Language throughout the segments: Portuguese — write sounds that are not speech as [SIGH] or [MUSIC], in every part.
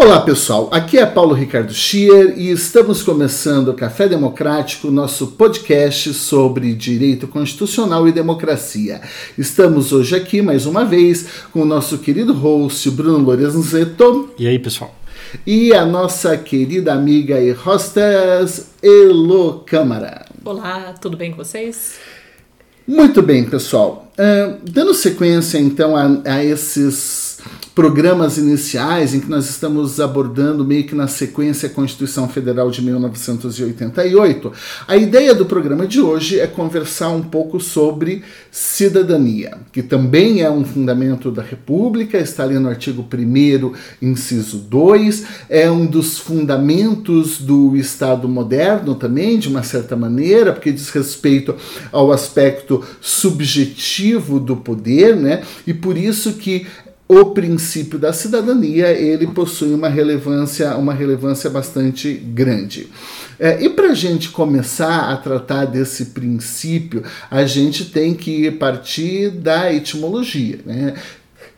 Olá pessoal, aqui é Paulo Ricardo Schier e estamos começando o Café Democrático, nosso podcast sobre direito constitucional e democracia. Estamos hoje aqui mais uma vez com o nosso querido host Bruno Lorenzetto. E aí pessoal? E a nossa querida amiga e hostess Elo Câmara. Olá, tudo bem com vocês? Muito bem, pessoal. Uh, dando sequência então a, a esses programas iniciais em que nós estamos abordando meio que na sequência a Constituição Federal de 1988, a ideia do programa de hoje é conversar um pouco sobre cidadania, que também é um fundamento da República, está ali no artigo 1 inciso 2, é um dos fundamentos do Estado moderno também, de uma certa maneira, porque diz respeito ao aspecto subjetivo do poder, né? E por isso que o princípio da cidadania ele possui uma relevância, uma relevância bastante grande. É, e para a gente começar a tratar desse princípio, a gente tem que partir da etimologia. Né?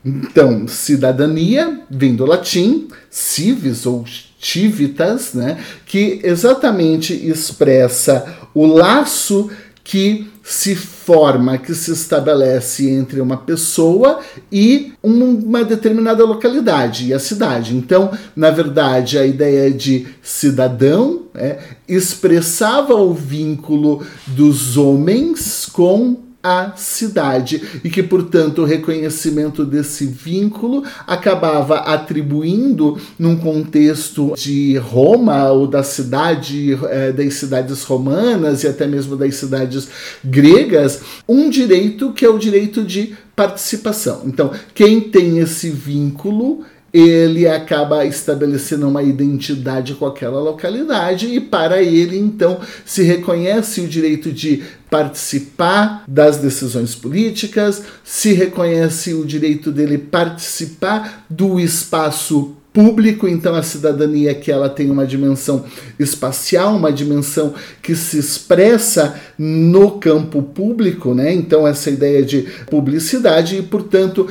Então, cidadania vem do latim civis ou civitas, né? que exatamente expressa o laço que se forma, que se estabelece entre uma pessoa e uma determinada localidade e a cidade. Então, na verdade, a ideia de cidadão é, expressava o vínculo dos homens com a cidade e que, portanto, o reconhecimento desse vínculo acabava atribuindo, num contexto de Roma ou da cidade, é, das cidades romanas e até mesmo das cidades gregas, um direito que é o direito de participação. Então, quem tem esse vínculo ele acaba estabelecendo uma identidade com aquela localidade e para ele então se reconhece o direito de participar das decisões políticas, se reconhece o direito dele participar do espaço público, então a cidadania que ela tem uma dimensão espacial, uma dimensão que se expressa no campo público, né? Então essa ideia de publicidade e, portanto,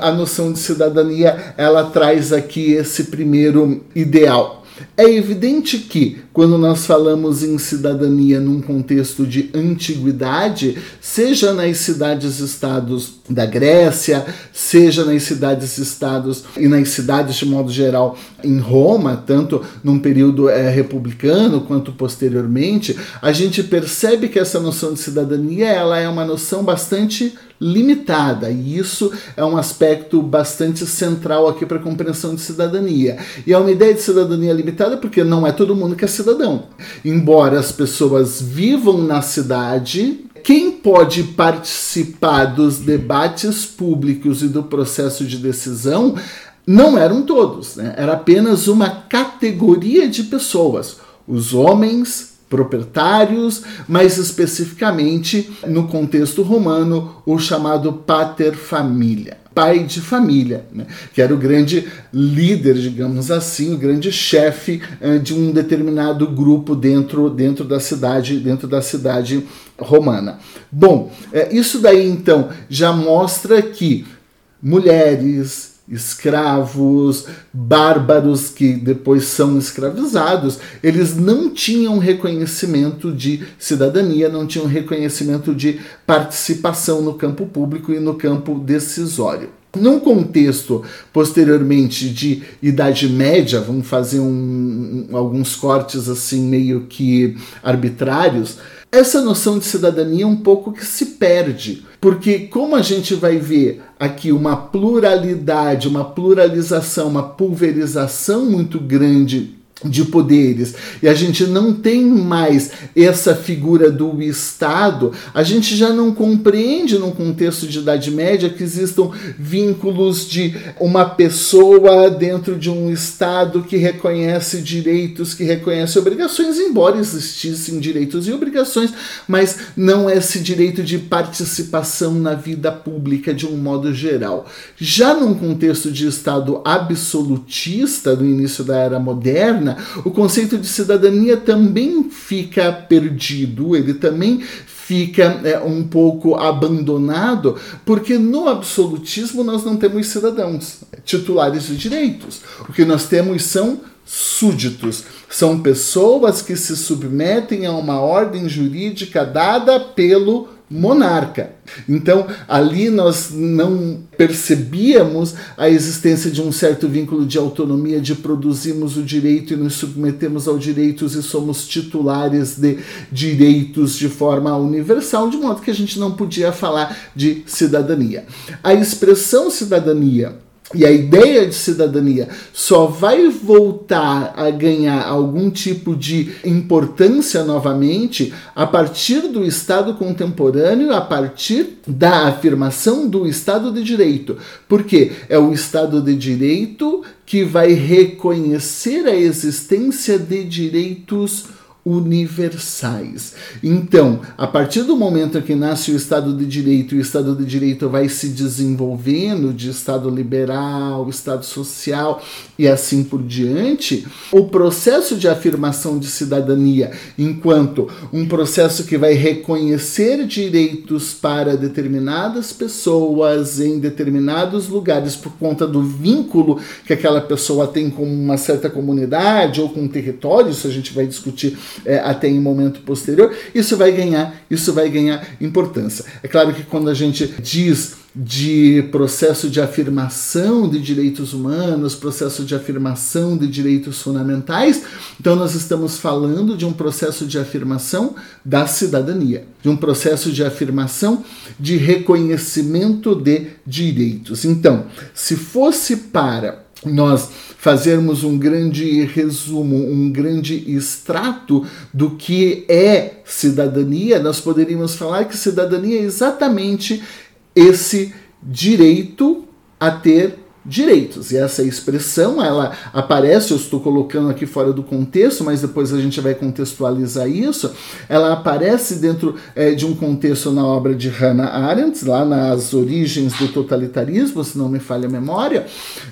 a noção de cidadania ela traz aqui esse primeiro ideal. É evidente que, quando nós falamos em cidadania num contexto de antiguidade, seja nas cidades-estados da Grécia, seja nas cidades-estados e nas cidades de modo geral em Roma, tanto num período é, republicano quanto posteriormente, a gente percebe que essa noção de cidadania ela é uma noção bastante limitada, e isso é um aspecto bastante central aqui para a compreensão de cidadania. E é uma ideia de cidadania limitada porque não é todo mundo que é cidadão. Embora as pessoas vivam na cidade, quem pode participar dos debates públicos e do processo de decisão não eram todos, né? era apenas uma categoria de pessoas. Os homens, proprietários, mas especificamente no contexto romano, o chamado pater família, pai de família, né? que era o grande líder, digamos assim, o grande chefe uh, de um determinado grupo dentro, dentro da cidade, dentro da cidade romana. Bom, uh, isso daí então já mostra que mulheres, escravos, bárbaros que depois são escravizados, eles não tinham reconhecimento de cidadania, não tinham reconhecimento de participação no campo público e no campo decisório. Num contexto posteriormente de Idade Média, vamos fazer um, alguns cortes assim meio que arbitrários, essa noção de cidadania é um pouco que se perde, porque como a gente vai ver aqui uma pluralidade, uma pluralização, uma pulverização muito grande de poderes e a gente não tem mais essa figura do Estado, a gente já não compreende num contexto de Idade Média que existam vínculos de uma pessoa dentro de um Estado que reconhece direitos, que reconhece obrigações, embora existissem direitos e obrigações, mas não esse direito de participação na vida pública de um modo geral. Já num contexto de Estado absolutista do início da Era Moderna, o conceito de cidadania também fica perdido, ele também fica é, um pouco abandonado, porque no absolutismo nós não temos cidadãos titulares de direitos. O que nós temos são súditos. São pessoas que se submetem a uma ordem jurídica dada pelo monarca. Então, ali nós não percebíamos a existência de um certo vínculo de autonomia, de produzirmos o direito e nos submetemos aos direitos e somos titulares de direitos de forma universal, de modo que a gente não podia falar de cidadania. A expressão cidadania e a ideia de cidadania só vai voltar a ganhar algum tipo de importância novamente a partir do Estado contemporâneo, a partir da afirmação do Estado de Direito. Porque é o Estado de Direito que vai reconhecer a existência de direitos universais. Então, a partir do momento que nasce o Estado de Direito o Estado de Direito vai se desenvolvendo de Estado liberal, Estado social e assim por diante, o processo de afirmação de cidadania, enquanto um processo que vai reconhecer direitos para determinadas pessoas em determinados lugares por conta do vínculo que aquela pessoa tem com uma certa comunidade ou com um território, isso a gente vai discutir é, até em momento posterior, isso vai ganhar, isso vai ganhar importância. É claro que quando a gente diz de processo de afirmação de direitos humanos, processo de afirmação de direitos fundamentais, então nós estamos falando de um processo de afirmação da cidadania, de um processo de afirmação de reconhecimento de direitos. Então, se fosse para nós fazermos um grande resumo, um grande extrato do que é cidadania, nós poderíamos falar que cidadania é exatamente esse direito a ter direitos. E essa expressão, ela aparece, eu estou colocando aqui fora do contexto, mas depois a gente vai contextualizar isso. Ela aparece dentro é, de um contexto na obra de Hannah Arendt, lá nas origens do totalitarismo, se não me falha a memória,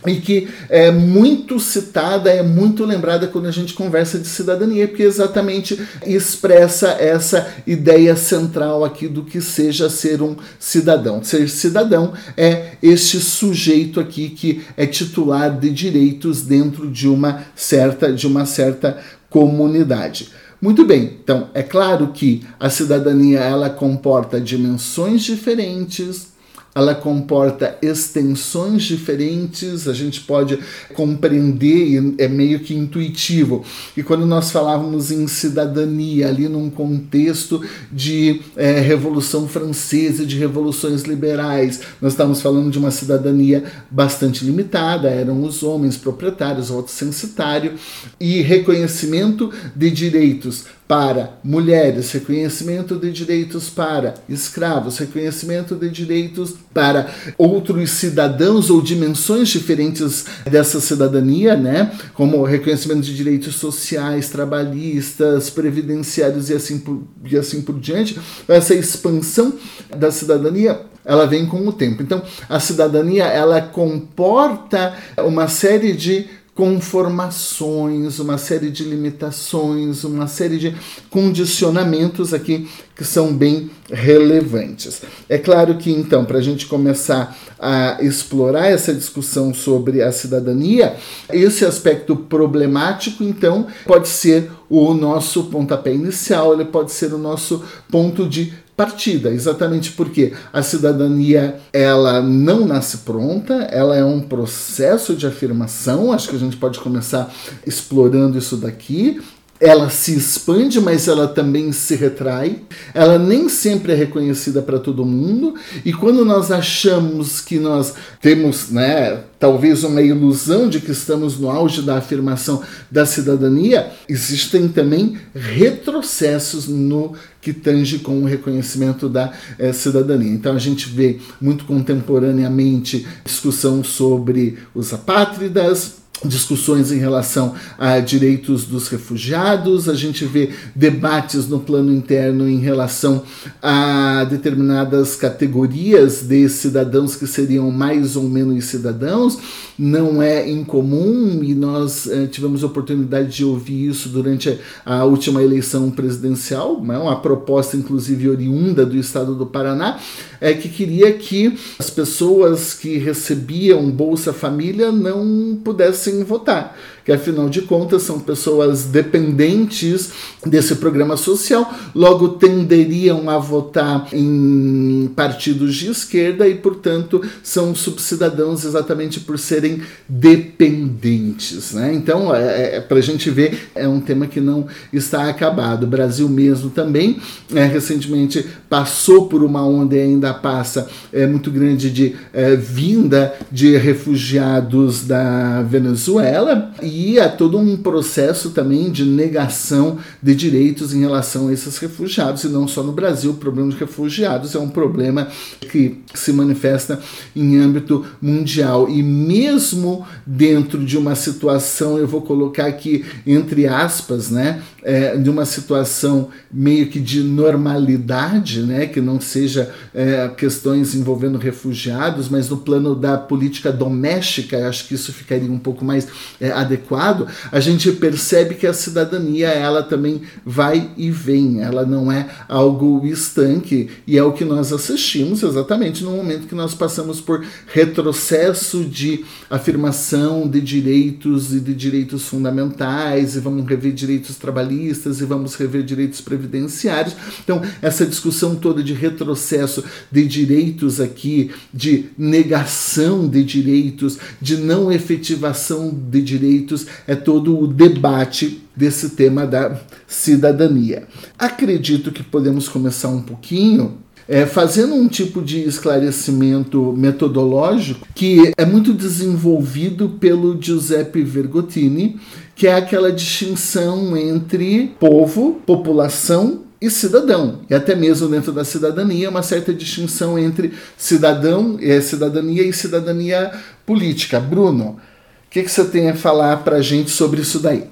e que é muito citada, é muito lembrada quando a gente conversa de cidadania, porque exatamente expressa essa ideia central aqui do que seja ser um cidadão. Ser cidadão é este sujeito aqui que que é titular de direitos dentro de uma certa, de uma certa comunidade. Muito bem, então é claro que a cidadania ela comporta dimensões diferentes, ela comporta extensões diferentes, a gente pode compreender, é meio que intuitivo. E quando nós falávamos em cidadania, ali num contexto de é, Revolução Francesa, de revoluções liberais, nós estamos falando de uma cidadania bastante limitada, eram os homens proprietários, voto censitário, e reconhecimento de direitos para mulheres, reconhecimento de direitos para escravos, reconhecimento de direitos para outros cidadãos ou dimensões diferentes dessa cidadania, né? Como reconhecimento de direitos sociais, trabalhistas, previdenciários e assim por, e assim por diante. Essa expansão da cidadania ela vem com o tempo. Então, a cidadania ela comporta uma série de conformações, uma série de limitações, uma série de condicionamentos aqui que são bem relevantes. É claro que, então, para a gente começar a explorar essa discussão sobre a cidadania, esse aspecto problemático, então, pode ser o nosso pontapé inicial, ele pode ser o nosso ponto de partida, exatamente porque a cidadania ela não nasce pronta, ela é um processo de afirmação, acho que a gente pode começar explorando isso daqui. Ela se expande, mas ela também se retrai. Ela nem sempre é reconhecida para todo mundo. E quando nós achamos que nós temos, né, talvez uma ilusão de que estamos no auge da afirmação da cidadania, existem também retrocessos no que tange com o reconhecimento da eh, cidadania. Então a gente vê muito contemporaneamente discussão sobre os apátridas, discussões em relação a direitos dos refugiados, a gente vê debates no plano interno em relação a determinadas categorias de cidadãos que seriam mais ou menos cidadãos. Não é incomum e nós eh, tivemos a oportunidade de ouvir isso durante a última eleição presidencial, né, uma proposta inclusive oriunda do estado do Paraná, é que queria que as pessoas que recebiam Bolsa Família não pudessem votar, que afinal de contas são pessoas dependentes desse programa social, logo tenderiam a votar em partidos de esquerda e, portanto, são subcidadãos exatamente por serem dependentes. Né? Então, é, é para a gente ver, é um tema que não está acabado. O Brasil mesmo também, é, recentemente, passou por uma onda ainda passa é, muito grande de é, vinda de refugiados da Venezuela e há todo um processo também de negação de direitos em relação a esses refugiados, e não só no Brasil. O problema de refugiados é um problema que se manifesta em âmbito mundial. E mesmo dentro de uma situação, eu vou colocar aqui entre aspas, né, é, de uma situação meio que de normalidade, né, que não seja é, questões envolvendo refugiados, mas no plano da política doméstica, acho que isso ficaria um pouco mais é, adequado, a gente percebe que a cidadania ela também vai e vem, ela não é algo estanque e é o que nós assistimos exatamente no momento que nós passamos por retrocesso de afirmação de direitos e de direitos fundamentais e vamos rever direitos trabalhistas trabalhistas e vamos rever direitos previdenciários. Então, essa discussão toda de retrocesso de direitos aqui, de negação de direitos, de não efetivação de direitos, é todo o debate desse tema da cidadania. Acredito que podemos começar um pouquinho é, fazendo um tipo de esclarecimento metodológico que é muito desenvolvido pelo Giuseppe Vergottini, que é aquela distinção entre povo, população e cidadão. E até mesmo dentro da cidadania, uma certa distinção entre cidadão, é, cidadania e cidadania política. Bruno, o que, que você tem a falar para a gente sobre isso daí?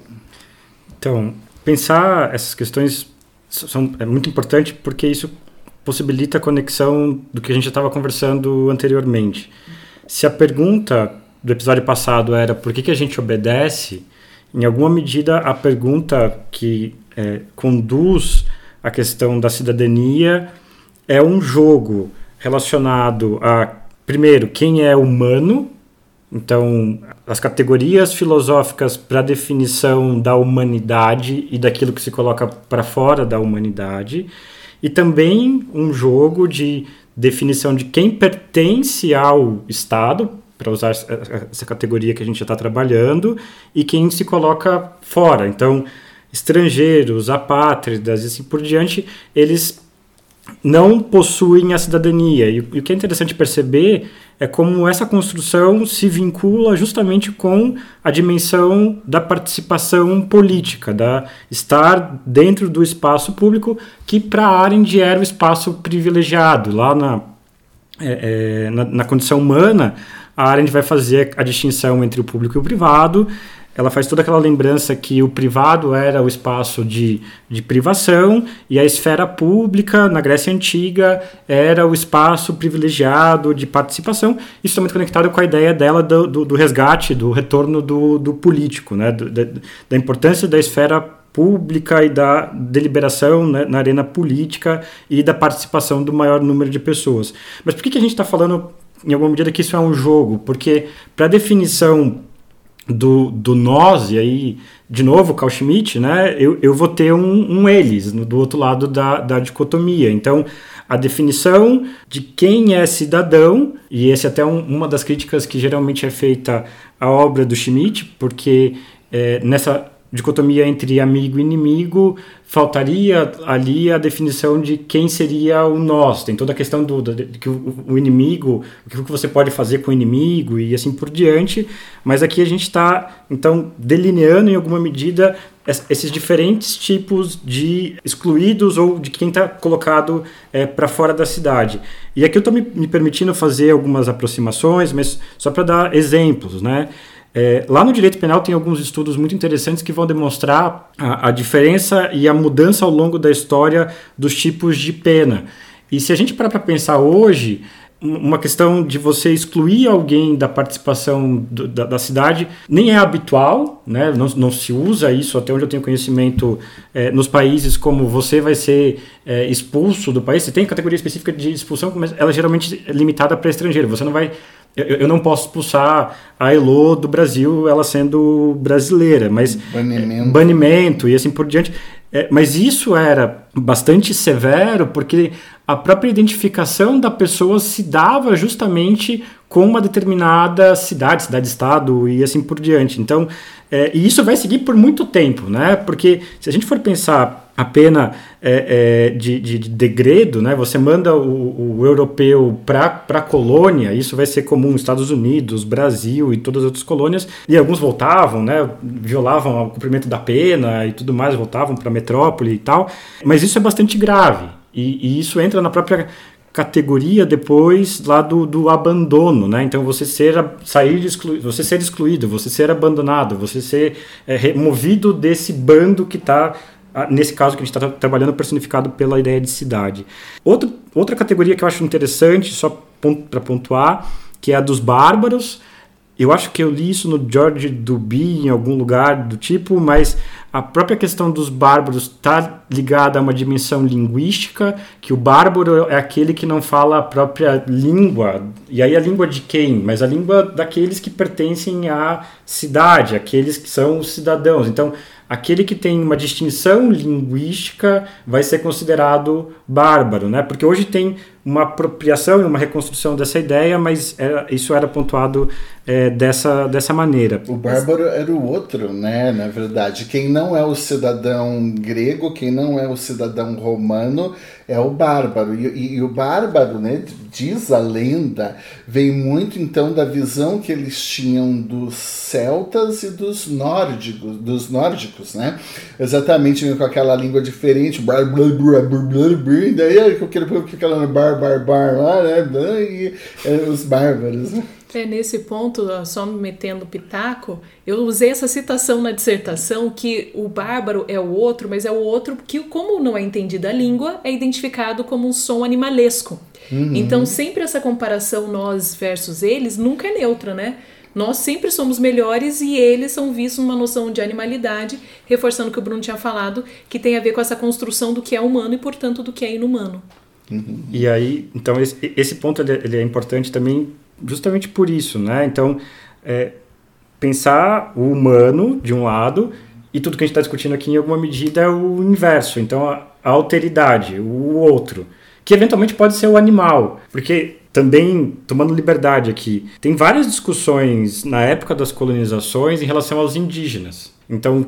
Então, pensar essas questões são, é muito importante porque isso possibilita a conexão do que a gente estava conversando anteriormente. Se a pergunta do episódio passado era por que, que a gente obedece, em alguma medida, a pergunta que é, conduz a questão da cidadania é um jogo relacionado a, primeiro, quem é humano, então, as categorias filosóficas para definição da humanidade e daquilo que se coloca para fora da humanidade, e também um jogo de definição de quem pertence ao Estado, para usar essa categoria que a gente já está trabalhando, e quem se coloca fora. Então, estrangeiros, apátridas e assim por diante, eles não possuem a cidadania. E, e o que é interessante perceber é como essa construção se vincula justamente com a dimensão da participação política, da estar dentro do espaço público, que para Arendt era o espaço privilegiado. Lá na, é, é, na, na condição humana, a Arendt vai fazer a distinção entre o público e o privado. Ela faz toda aquela lembrança que o privado era o espaço de, de privação e a esfera pública, na Grécia Antiga, era o espaço privilegiado de participação. Isso está muito conectado com a ideia dela do, do, do resgate, do retorno do, do político, né? Do, da, da importância da esfera pública e da deliberação né, na arena política e da participação do maior número de pessoas. Mas por que, que a gente está falando em alguma medida que isso é um jogo, porque para definição do, do nós, e aí, de novo, Carl Schmitt, né, eu, eu vou ter um, um eles no, do outro lado da, da dicotomia. Então, a definição de quem é cidadão, e esse é até um, uma das críticas que geralmente é feita à obra do Schmitt, porque é, nessa dicotomia entre amigo e inimigo, faltaria ali a definição de quem seria o nós. Tem toda a questão do, do que o, o, inimigo, o que você pode fazer com o inimigo e assim por diante. Mas aqui a gente está, então, delineando em alguma medida esses diferentes tipos de excluídos ou de quem está colocado é, para fora da cidade. E aqui eu estou me, me, permitindo fazer algumas aproximações, mas só para dar exemplos, né? É, lá no direito penal tem alguns estudos muito interessantes que vão demonstrar a, a diferença e a mudança ao longo da história dos tipos de pena. E se a gente parar para pensar hoje, uma questão de você excluir alguém da participação do, da, da, cidade nem é habitual, né? não, não, se usa isso, até onde eu tenho conhecimento, é, nos países como você vai ser é, expulso do país. Você tem categoria específica de expulsão, mas ela é geralmente limitada para estrangeiro. Você não vai. Eu, eu, não posso expulsar a Elo do Brasil, ela sendo brasileira, mas. Banimento. Banimento e assim por diante. É, mas isso era bastante severo porque a própria identificação da pessoa se dava justamente com uma determinada cidade, cidade-estado e assim por diante. Então, é, e isso vai seguir por muito tempo, né? Porque se a gente for pensar a pena é, é, de, de, de, degredo, né? Você manda o, o europeu para a colônia, isso vai ser comum Estados Unidos, Brasil e todas as outras colônias, e alguns voltavam, né? Violavam o cumprimento da pena e tudo mais, voltavam para a metrópole e tal. Mas isso é bastante grave. E, e, isso entra na própria categoria depois lá do, do abandono, né? Então você ser sair você ser excluído, você ser abandonado, você ser é, removido desse bando que está nesse caso que a gente está trabalhando personificado pela ideia de cidade. Outra outra categoria que eu acho interessante, só para pontuar, que é a dos bárbaros. Eu acho que eu li isso no George Duby em algum lugar do tipo, mas a própria questão dos bárbaros está ligada a uma dimensão linguística, que o bárbaro é aquele que não fala a própria língua. E aí a língua de quem? Mas a língua daqueles que pertencem à cidade, aqueles que são os cidadãos. Então, aquele que tem uma distinção linguística vai ser considerado bárbaro, né? Porque hoje tem uma apropriação e uma reconstrução dessa ideia, mas era, isso era pontuado é, dessa, dessa maneira. O bárbaro era o outro, né? Na verdade, quem não é o cidadão grego, quem não é o cidadão romano, é o bárbaro. E, e, e, o bárbaro, né, diz a lenda, vem muito então da visão que eles tinham dos celtas e dos nórdicos, dos nórdicos, né? Exatamente com aquela língua diferente, bar, blá, blá, blá, blá, blá, daí aquela bar, bar, bar lá, né? E é, os bárbaros, né? É, nesse ponto, só me metendo pitaco, eu usei essa citação na dissertação que o bárbaro é o outro, mas é o outro que, como não é entendida a língua, é identificado como um som animalesco. Uhum. Então, sempre essa comparação nós versus eles nunca é neutra, né? Nós sempre somos melhores e eles são vistos numa noção de animalidade, reforçando o que o Bruno tinha falado, que tem a ver com essa construção do que é humano e, portanto, do que é inumano. Uhum. E aí, então, esse, esse ponto ele é importante também justamente por isso, né? Então, é, pensar o humano de um lado e tudo que a gente está discutindo aqui em alguma medida é o inverso. Então, a, a alteridade, o outro, que eventualmente pode ser o animal, porque também tomando liberdade aqui, tem várias discussões na época das colonizações em relação aos indígenas. Então,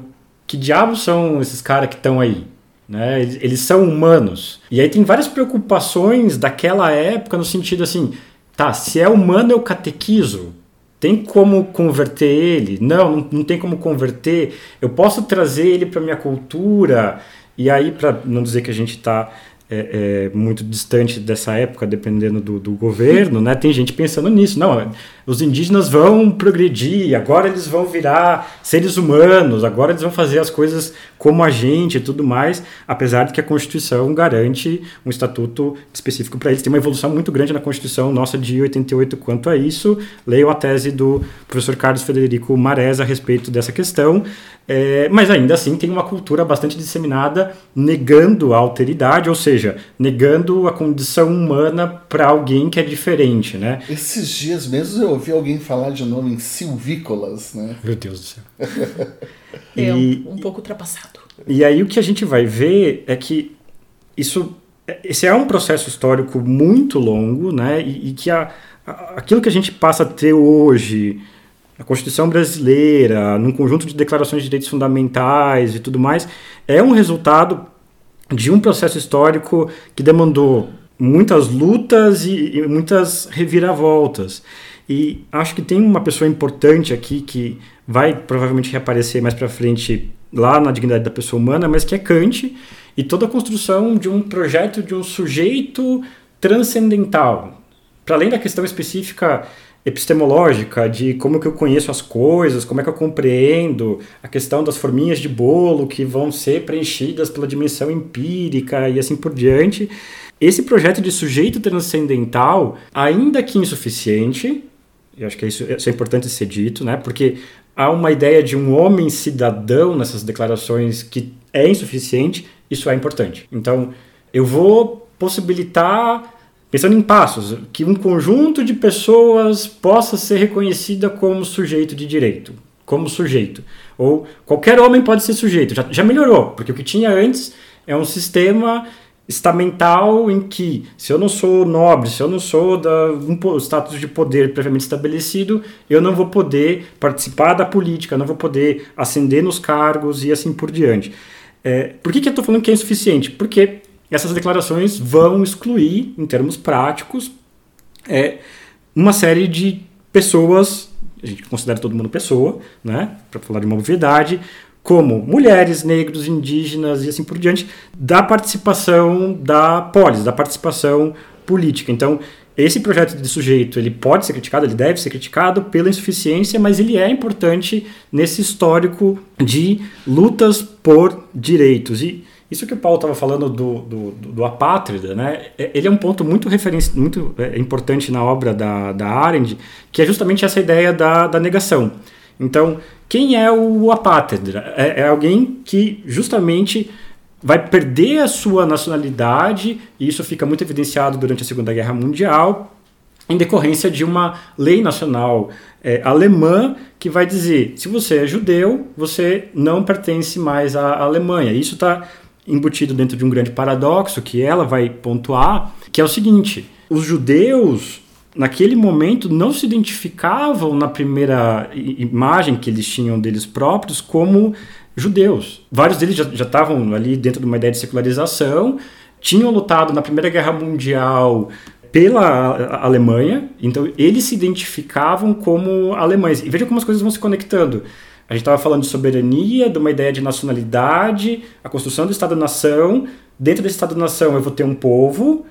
que diabos são esses caras que estão aí? Né? Eles, eles, são humanos. E aí tem várias preocupações daquela época no sentido assim, Tá, se é humano eu catequizo. Tem como converter ele? Não, não, não tem como converter. Eu posso trazer ele para minha cultura. E aí, para não dizer que a gente está é, é, muito distante dessa época, dependendo do, do, governo, né? Tem gente pensando nisso. Não, os indígenas vão progredir, agora eles vão virar seres humanos, agora eles vão fazer as coisas como a gente e tudo mais, apesar de que a Constituição garante um estatuto específico para eles. Tem uma evolução muito grande na Constituição nossa de 88 quanto a isso. Leio a tese do professor Carlos Federico Marés a respeito dessa questão. É, mas ainda assim tem uma cultura bastante disseminada negando a alteridade, ou seja, negando a condição humana para alguém que é diferente, né? Esses dias mesmo eu ouvi alguém falar de novo em silvícolas, né? Meu Deus do céu. [LAUGHS] é um, um pouco ultrapassado. E aí o que a gente vai ver é que isso, esse é um processo histórico muito longo, né? E, e que a, a, aquilo que a gente passa a ter hoje a Constituição brasileira, num conjunto de declarações de direitos fundamentais e tudo mais, é um resultado de um processo histórico que demandou muitas lutas e, e muitas reviravoltas. E acho que tem uma pessoa importante aqui que vai provavelmente reaparecer mais para frente lá na dignidade da pessoa humana, mas que é Kant e toda a construção de um projeto de um sujeito transcendental. Para além da questão específica epistemológica de como que eu conheço as coisas, como é que eu compreendo a questão das forminhas de bolo que vão ser preenchidas pela dimensão empírica e assim por diante. Esse projeto de sujeito transcendental, ainda que insuficiente, eu acho que isso, isso é importante ser dito, né? Porque há uma ideia de um homem cidadão nessas declarações que é insuficiente, isso é importante. Então, eu vou possibilitar Pensando em passos, que um conjunto de pessoas possa ser reconhecida como sujeito de direito, como sujeito. Ou qualquer homem pode ser sujeito. Já, já melhorou, porque o que tinha antes é um sistema estamental em que, se eu não sou nobre, se eu não sou da um status de poder previamente estabelecido, eu não vou poder participar da política, não vou poder ascender nos cargos e assim por diante. É, por que, que eu estou falando que é insuficiente? Porque essas declarações vão excluir, em termos práticos, é, uma série de pessoas, a gente considera todo mundo pessoa, né, para falar de uma obviedade, como mulheres, negros, indígenas e assim por diante, da participação da polis, da participação política. Então, esse projeto de sujeito ele pode ser criticado, ele deve ser criticado pela insuficiência, mas ele é importante nesse histórico de lutas por direitos. E isso que o Paulo estava falando do, do, do, apátrida, né? É, ele é um ponto muito, muito é, importante na obra da, da Arendt, que é justamente essa ideia da, da negação. Então, quem é o apátrida? É, é alguém que justamente vai perder a sua nacionalidade, e isso fica muito evidenciado durante a Segunda Guerra Mundial, em decorrência de uma lei nacional é, alemã que vai dizer: se você é judeu, você não pertence mais à Alemanha. Isso está embutido dentro de um grande paradoxo que ela vai pontuar, que é o seguinte: os judeus naquele momento não se identificavam na primeira imagem que eles tinham deles próprios como judeus. Vários deles já, estavam ali dentro de uma ideia de secularização, tinham lutado na Primeira Guerra Mundial pela Alemanha, então eles se identificavam como alemães. E veja como as coisas vão se conectando. A gente estava falando de soberania, de uma ideia de nacionalidade, a construção do Estado-nação. Dentro desse Estado-nação eu vou ter um povo,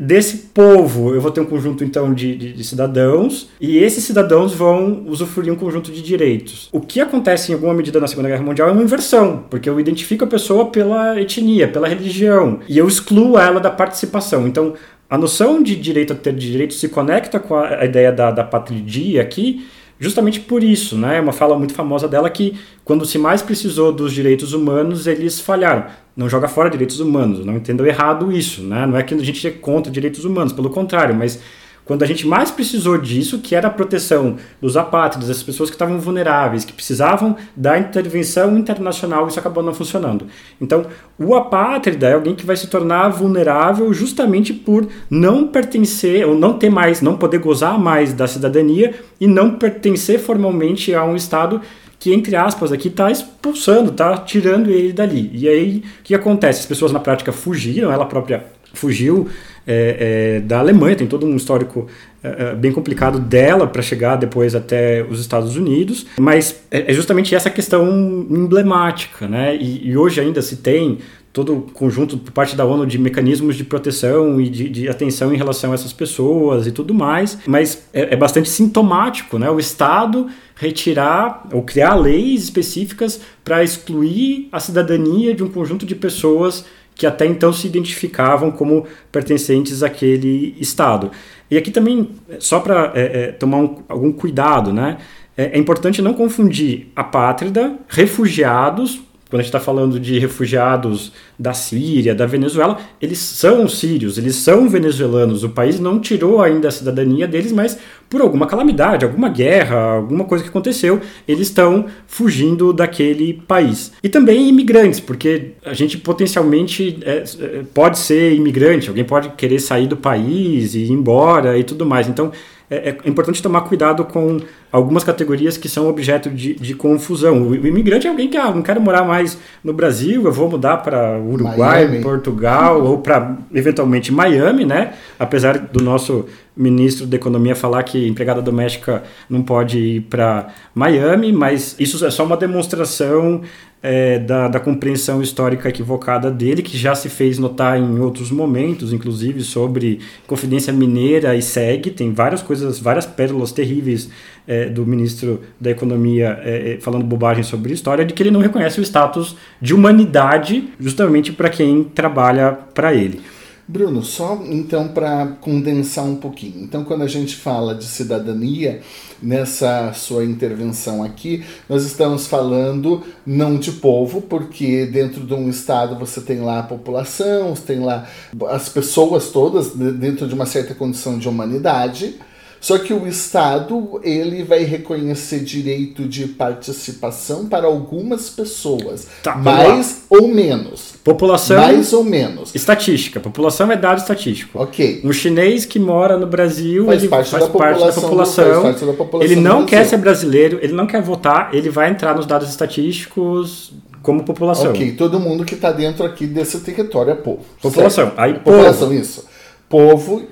desse povo eu vou ter um conjunto então de, de, de, cidadãos, e esses cidadãos vão usufruir um conjunto de direitos. O que acontece em alguma medida na Segunda Guerra Mundial é uma inversão, porque eu identifico a pessoa pela etnia, pela religião, e eu excluo ela da participação. Então, a noção de direito a ter direitos se conecta com a, a ideia da, da patridia aqui, justamente por isso, né? É uma fala muito famosa dela que quando se mais precisou dos direitos humanos, eles falharam. Não joga fora direitos humanos, não entendeu errado isso, né? Não é que a gente é contra direitos humanos, pelo contrário, mas quando a gente mais precisou disso, que era a proteção dos apátridas, das pessoas que estavam vulneráveis, que precisavam da intervenção internacional, isso acabou não funcionando. Então, o apátrida é alguém que vai se tornar vulnerável justamente por não pertencer, ou não ter mais, não poder gozar mais da cidadania e não pertencer formalmente a um Estado que, entre aspas, aqui está expulsando, está tirando ele dali. E aí, o que acontece? As pessoas na prática fugiram, ela própria fugiu é, é, da Alemanha, tem todo um histórico é, é bem complicado dela para chegar depois até os Estados Unidos, mas é, é justamente essa questão emblemática, né? E, e, hoje ainda se tem todo o conjunto por parte da ONU de mecanismos de proteção e de, de atenção em relação a essas pessoas e tudo mais, mas é, é bastante sintomático, né? O Estado retirar ou criar leis específicas para excluir a cidadania de um conjunto de pessoas que até então se identificavam como pertencentes àquele Estado. E aqui também, só para é, é, tomar um, algum cuidado, né? É, é importante não confundir apátrida, refugiados, quando a gente está falando de refugiados da Síria, da Venezuela, eles são sírios, eles são venezuelanos. O país não tirou ainda a cidadania deles, mas por alguma calamidade, alguma guerra, alguma coisa que aconteceu, eles estão fugindo daquele país. E também imigrantes, porque a gente potencialmente é, é, pode ser imigrante, alguém pode querer sair do país e ir embora e tudo mais. Então, é, é, importante tomar cuidado com algumas categorias que são objeto de, de confusão. O, imigrante é alguém que ah, não quero morar mais no Brasil, eu vou mudar para Uruguai, Miami. Portugal ou para eventualmente Miami, né? Apesar do nosso ministro da Economia falar que empregada doméstica não pode ir para Miami, mas isso é só uma demonstração é, da, da, compreensão histórica equivocada dele, que já se fez notar em outros momentos, inclusive sobre Confidência Mineira e SEG. Tem várias coisas, várias pérolas terríveis é, do ministro da Economia é, é falando bobagem sobre história, de que ele não reconhece o status de humanidade justamente para quem trabalha para ele. Bruno, só então para condensar um pouquinho. Então, quando a gente fala de cidadania, nessa sua intervenção aqui, nós estamos falando não de povo, porque dentro de um estado você tem lá a população, tem lá as pessoas todas dentro de uma certa condição de humanidade só que o Estado ele vai reconhecer direito de participação para algumas pessoas, tá, mais ou menos. População. Mais ou menos. Estatística. População é dado estatístico. Ok. Um chinês que mora no Brasil, faz ele parte faz da parte da população. parte da população ele não quer ser brasileiro, ele não quer votar, ele vai entrar nos dados estatísticos como população. Ok, todo mundo que está dentro aqui desse território é povo. População. Certo? Aí, população, povo. isso. Povo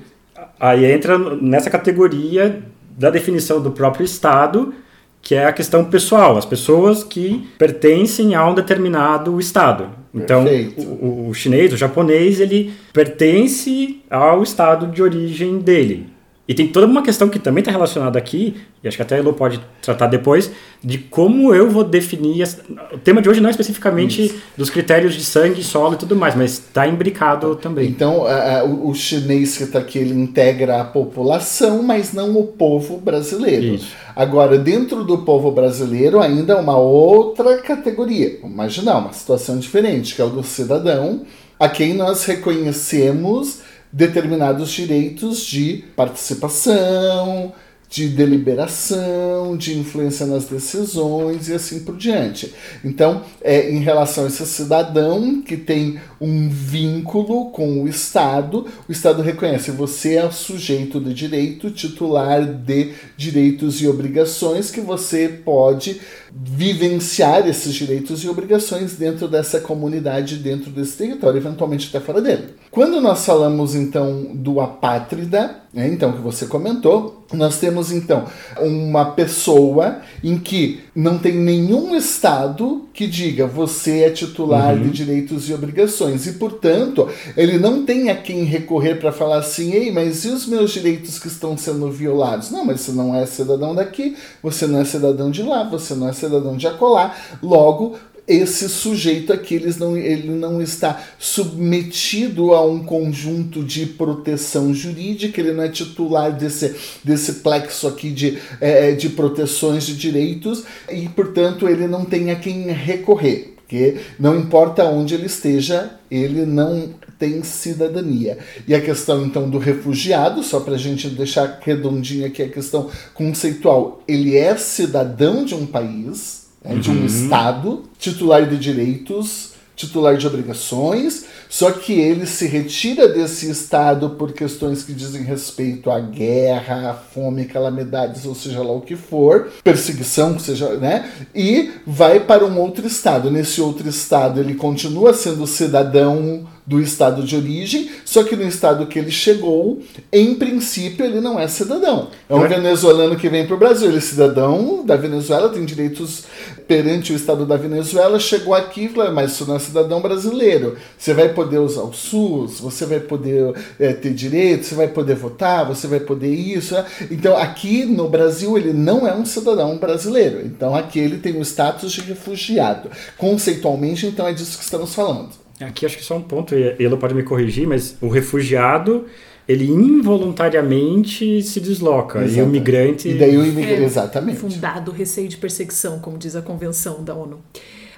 Aí entra nessa categoria da definição do próprio Estado, que é a questão pessoal, as pessoas que pertencem a um determinado Estado. Então, o, o, chinês, o japonês, ele pertence ao estado de origem dele. E tem toda uma questão que também está relacionada aqui, e acho que até a Elo pode tratar depois, de como eu vou definir. As... O tema de hoje não é especificamente Isso. dos critérios de sangue, solo e tudo mais, mas está imbricado também. Então, o, o chinês que está aqui, ele integra a população, mas não o povo brasileiro. Isso. Agora, dentro do povo brasileiro, ainda é uma outra categoria. Imaginar, uma situação diferente, que é o do cidadão, a quem nós reconhecemos determinados direitos de participação, de deliberação, de influência nas decisões e assim por diante. Então, é, em relação a esse cidadão que tem um vínculo com o Estado, o Estado reconhece você é sujeito de direito, titular de direitos e obrigações que você pode vivenciar esses direitos e obrigações dentro dessa comunidade, dentro desse território, eventualmente até fora dele. Quando nós falamos então do apátrida, né, então que você comentou, nós temos então uma pessoa em que não tem nenhum estado que diga você é titular uhum. de direitos e obrigações e portanto ele não tem a quem recorrer para falar assim, ei, mas e os meus direitos que estão sendo violados? Não, mas você não é cidadão daqui, você não é cidadão de lá, você não é cidadão de acolá, logo esse sujeito aqui ele não, ele não está submetido a um conjunto de proteção jurídica, ele não é titular desse, desse plexo aqui de, é, de proteções de direitos e, portanto, ele não tem a quem recorrer. Porque não importa onde ele esteja, ele não tem cidadania. E a questão então do refugiado, só para a gente deixar redondinha aqui a questão conceitual, ele é cidadão de um país, é, de um uhum. Estado, titular de direitos, titular de obrigações, só que ele se retira desse Estado por questões que dizem respeito à guerra, à fome, calamidades, ou seja lá o que for, perseguição, seja, né? E vai para um outro Estado. Nesse outro Estado ele continua sendo cidadão do estado de origem, só que no estado que ele chegou, em princípio, ele não é cidadão. É um é? venezuelano que vem para o Brasil, ele é cidadão da Venezuela, tem direitos perante o estado da Venezuela, chegou aqui e falou, mas isso não é cidadão brasileiro. Você vai poder usar o SUS, você vai poder é, ter direitos, você vai poder votar, você vai poder isso. Né? Então, aqui no Brasil, ele não é um cidadão brasileiro. Então, aqui ele tem o status de refugiado. Conceitualmente, então, é disso que estamos falando. Aqui acho que só um ponto, e ele pode me corrigir, mas o refugiado ele involuntariamente se desloca Exatamente. e o migrante. E daí o imigrante. É, Exatamente. Fundado o receio de perseguição, como diz a Convenção da ONU.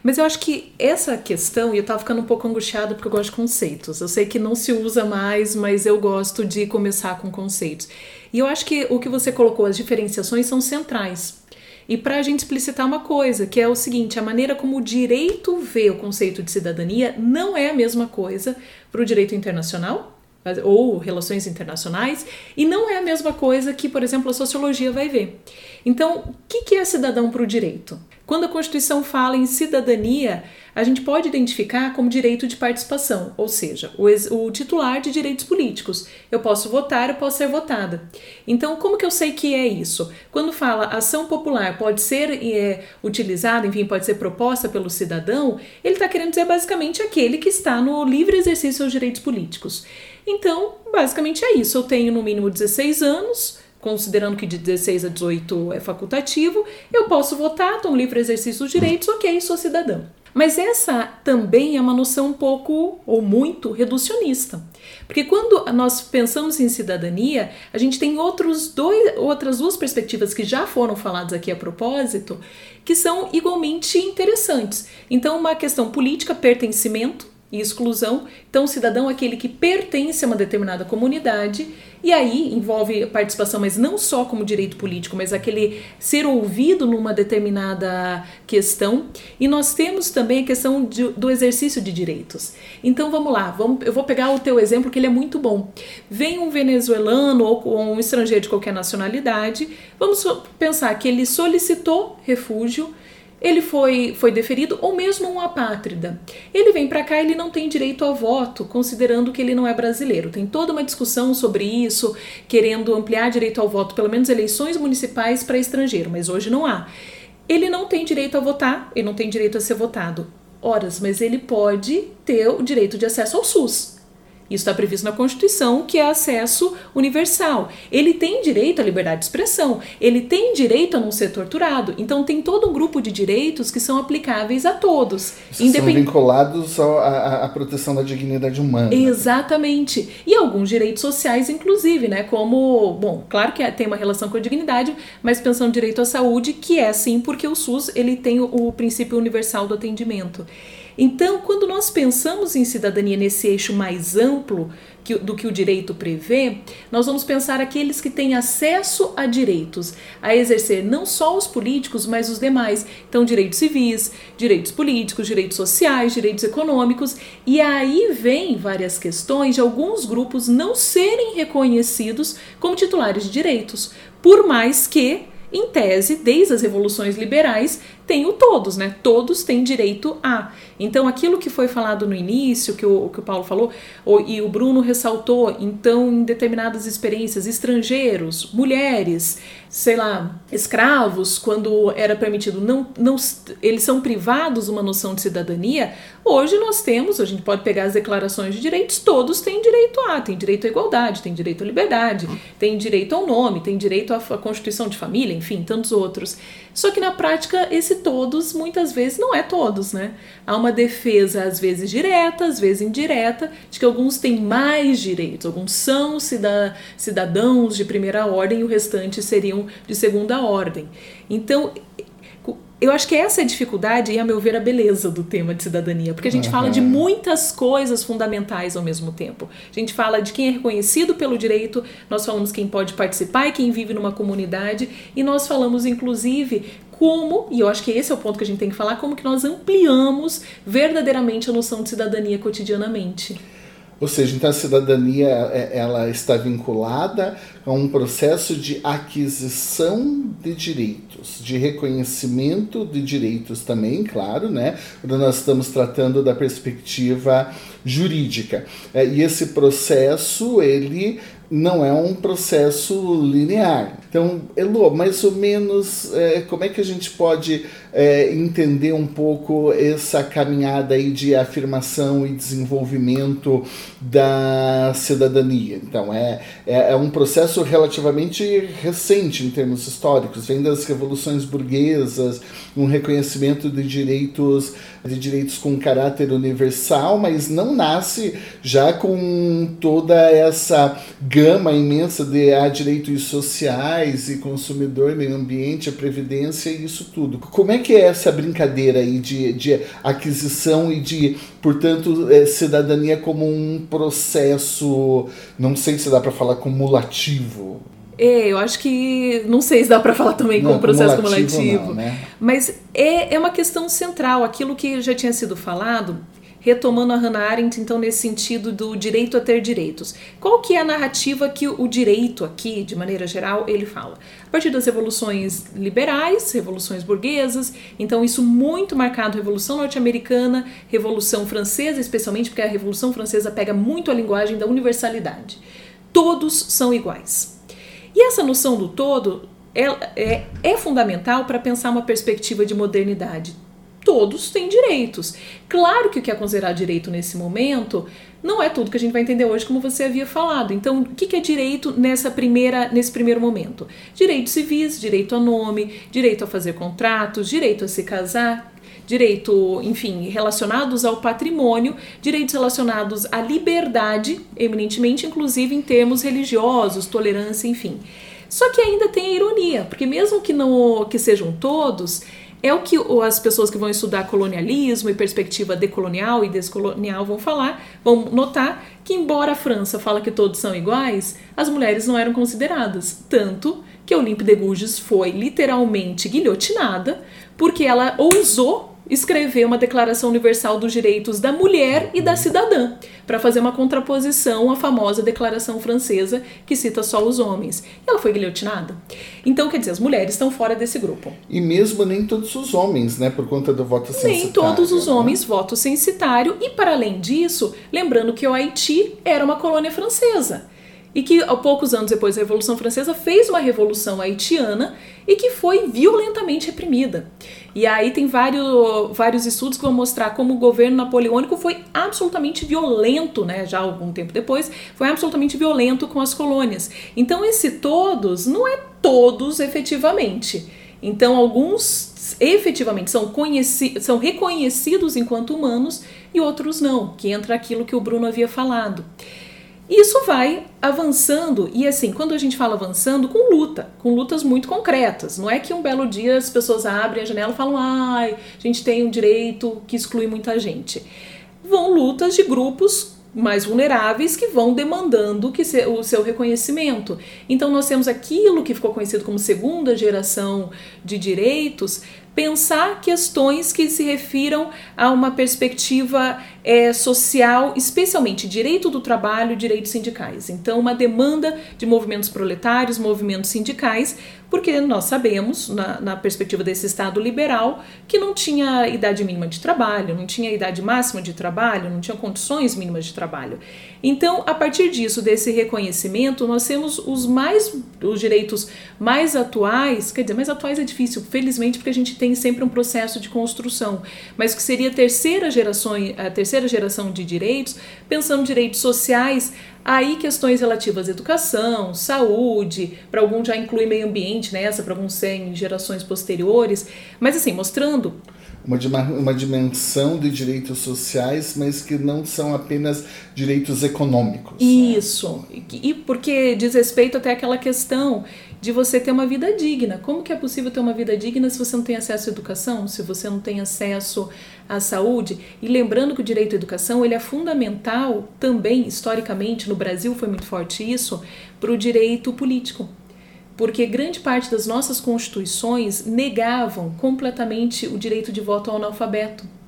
Mas eu acho que essa questão, e eu estava ficando um pouco angustiada porque eu gosto de conceitos. Eu sei que não se usa mais, mas eu gosto de começar com conceitos. E eu acho que o que você colocou, as diferenciações são centrais. E para a gente explicitar uma coisa, que é o seguinte: a maneira como o direito vê o conceito de cidadania não é a mesma coisa para o direito internacional ou relações internacionais, e não é a mesma coisa que, por exemplo, a sociologia vai ver. Então, o que é cidadão para o direito? Quando a Constituição fala em cidadania, a gente pode identificar como direito de participação, ou seja, o, o, titular de direitos políticos. Eu posso votar, eu posso ser votada. Então, como que eu sei que é isso? Quando fala ação popular pode ser é, utilizada, enfim, pode ser proposta pelo cidadão, ele está querendo dizer basicamente aquele que está no livre exercício dos direitos políticos. Então, basicamente é isso. Eu tenho no mínimo 16 anos, considerando que de 16 a 18 é facultativo, eu posso votar, estou no livre exercício dos direitos, ok, sou cidadão. Mas essa também é uma noção um pouco ou muito reducionista. Porque quando nós pensamos em cidadania, a gente tem outros dois, outras duas perspectivas que já foram faladas aqui a propósito, que são igualmente interessantes. Então, uma questão política, pertencimento, e exclusão. Então, cidadão é aquele que pertence a uma determinada comunidade, e aí envolve participação, mas não só como direito político, mas aquele ser ouvido numa determinada questão. E nós temos também a questão de, do exercício de direitos. Então, vamos lá, vamos, eu vou pegar o teu exemplo, que ele é muito bom. Vem um venezuelano ou um estrangeiro de qualquer nacionalidade, vamos pensar que ele solicitou refúgio ele foi, foi deferido, ou mesmo um apátrida. Ele vem para cá ele não tem direito ao voto, considerando que ele não é brasileiro. Tem toda uma discussão sobre isso, querendo ampliar direito ao voto, pelo menos eleições municipais para estrangeiro, mas hoje não há. Ele não tem direito a votar, ele não tem direito a ser votado. Horas, mas ele pode ter o direito de acesso ao SUS. Isso está previsto na Constituição, que é acesso universal. Ele tem direito à liberdade de expressão, ele tem direito a não ser torturado. Então, tem todo um grupo de direitos que são aplicáveis a todos. Independ... São vinculados à, à proteção da dignidade humana. Exatamente. E alguns direitos sociais, inclusive, né? Como, bom, claro que tem uma relação com a dignidade, mas pensando no direito à saúde, que é sim porque o SUS ele tem o, o princípio universal do atendimento. Então, quando nós pensamos em cidadania nesse eixo mais amplo que, do que o direito prevê, nós vamos pensar aqueles que têm acesso a direitos, a exercer não só os políticos, mas os demais. Então, direitos civis, direitos políticos, direitos sociais, direitos econômicos. E aí vem várias questões de alguns grupos não serem reconhecidos como titulares de direitos, por mais que em tese, desde as revoluções liberais, tem o todos, né? Todos têm direito a. Então, aquilo que foi falado no início, que o, que o Paulo falou, o, e o Bruno ressaltou, então, em determinadas experiências, estrangeiros, mulheres, sei lá, escravos, quando era permitido, não, não, eles são privados de uma noção de cidadania. Hoje nós temos, a gente pode pegar as declarações de direitos, todos têm direito a, tem direito à igualdade, tem direito à liberdade, tem direito ao nome, tem direito à constituição de família, enfim, tantos outros. Só que na prática, esse todos muitas vezes não é todos, né? Há uma defesa, às vezes direta, às vezes indireta, de que alguns têm mais direitos, alguns são cidadãos de primeira ordem e o restante seriam de segunda ordem. Então, eu acho que essa é a dificuldade e, a meu ver, a beleza do tema de cidadania, porque a gente uhum. fala de muitas coisas fundamentais ao mesmo tempo. A gente fala de quem é reconhecido pelo direito, nós falamos quem pode participar e quem vive numa comunidade, e nós falamos, inclusive, como, e eu acho que esse é o ponto que a gente tem que falar, como que nós ampliamos verdadeiramente a noção de cidadania cotidianamente. Ou seja, então a cidadania é, ela está vinculada a um processo de aquisição de direitos, de reconhecimento de direitos também, claro, né? Quando nós estamos tratando da perspectiva jurídica. É, e esse processo, ele não é um processo linear. Então, Elo, mais ou menos, é, como é que a gente pode é, entender um pouco essa caminhada aí de afirmação e desenvolvimento da cidadania? Então, é, é, é um processo relativamente recente em termos históricos, vem das revoluções burguesas, um reconhecimento de direitos de direitos com caráter universal, mas não nasce já com toda essa gama imensa de ah, direitos sociais e consumidor, meio ambiente, a previdência e isso tudo. Como é que é essa brincadeira aí de, de aquisição e de, portanto, é, cidadania como um processo, não sei se dá para falar cumulativo? É, eu acho que não sei se dá para falar também não, com processo cumulativo, não, né? mas é, é uma questão central. Aquilo que já tinha sido falado retomando a Hannah Arendt, então, nesse sentido do direito a ter direitos. Qual que é a narrativa que o direito aqui, de maneira geral, ele fala? A partir das revoluções liberais, revoluções burguesas, então isso muito marcado, Revolução Norte-Americana, Revolução Francesa, especialmente porque a Revolução Francesa pega muito a linguagem da universalidade. Todos são iguais. E essa noção do todo é, é, é fundamental para pensar uma perspectiva de modernidade todos têm direitos. Claro que o que é considerado direito nesse momento não é tudo que a gente vai entender hoje, como você havia falado. Então, o que é direito nessa primeira, nesse primeiro momento? Direitos civis, direito a nome, direito a fazer contratos, direito a se casar, direito, enfim, relacionados ao patrimônio, direitos relacionados à liberdade, eminentemente, inclusive em termos religiosos, tolerância, enfim. Só que ainda tem a ironia, porque mesmo que não que sejam todos, é o que as pessoas que vão estudar colonialismo e perspectiva decolonial e descolonial vão falar, vão notar que embora a França fala que todos são iguais, as mulheres não eram consideradas, tanto que Olympe de Gouges foi literalmente guilhotinada porque ela ousou escrever uma Declaração Universal dos Direitos da Mulher e da Cidadã, para fazer uma contraposição à famosa Declaração Francesa, que cita só os homens. E ela foi guilhotinada. Então, quer dizer, as mulheres estão fora desse grupo. E mesmo nem todos os homens, né, por conta do voto censitário. Nem todos os né? homens voto censitário, e para além disso, lembrando que o Haiti era uma colônia francesa e que, poucos anos depois da Revolução Francesa, fez uma revolução haitiana e que foi violentamente reprimida. E aí tem vários, vários estudos que vão mostrar como o governo napoleônico foi absolutamente violento, né? Já algum tempo depois, foi absolutamente violento com as colônias. Então, esse todos não é todos efetivamente. Então, alguns efetivamente são, conheci são reconhecidos enquanto humanos e outros não, que entra aquilo que o Bruno havia falado. Isso vai avançando, e assim, quando a gente fala avançando, com luta, com lutas muito concretas. Não é que um belo dia as pessoas abrem a janela e falam, ai, a gente tem um direito que exclui muita gente. Vão lutas de grupos mais vulneráveis que vão demandando que se, o seu reconhecimento. Então nós temos aquilo que ficou conhecido como segunda geração de direitos, pensar questões que se refiram a uma perspectiva é, social, especialmente direito do trabalho, direitos sindicais. Então, uma demanda de movimentos proletários, movimentos sindicais, porque nós sabemos, na, na, perspectiva desse Estado liberal, que não tinha idade mínima de trabalho, não tinha idade máxima de trabalho, não tinha condições mínimas de trabalho. Então, a partir disso, desse reconhecimento, nós temos os mais os direitos mais atuais, quer dizer, mais atuais é difícil, felizmente, porque a gente tem sempre um processo de construção, mas que seria a terceira geração, a terceira geração de direitos, pensando direitos sociais, aí questões relativas à educação, saúde, para alguns já inclui meio ambiente nessa, para alguns em gerações posteriores, mas assim, mostrando uma, uma dimensão de direitos sociais, mas que não são apenas direitos econômicos. Né? Isso, né? e porque diz respeito até aquela questão de você ter uma vida digna. Como que é possível ter uma vida digna se você não tem acesso à educação, se você não tem acesso à saúde? E lembrando que o direito à educação ele é fundamental também, historicamente, no Brasil foi muito forte isso, para o direito político porque grande parte das nossas constituições negavam completamente o direito de voto ao analfabeto.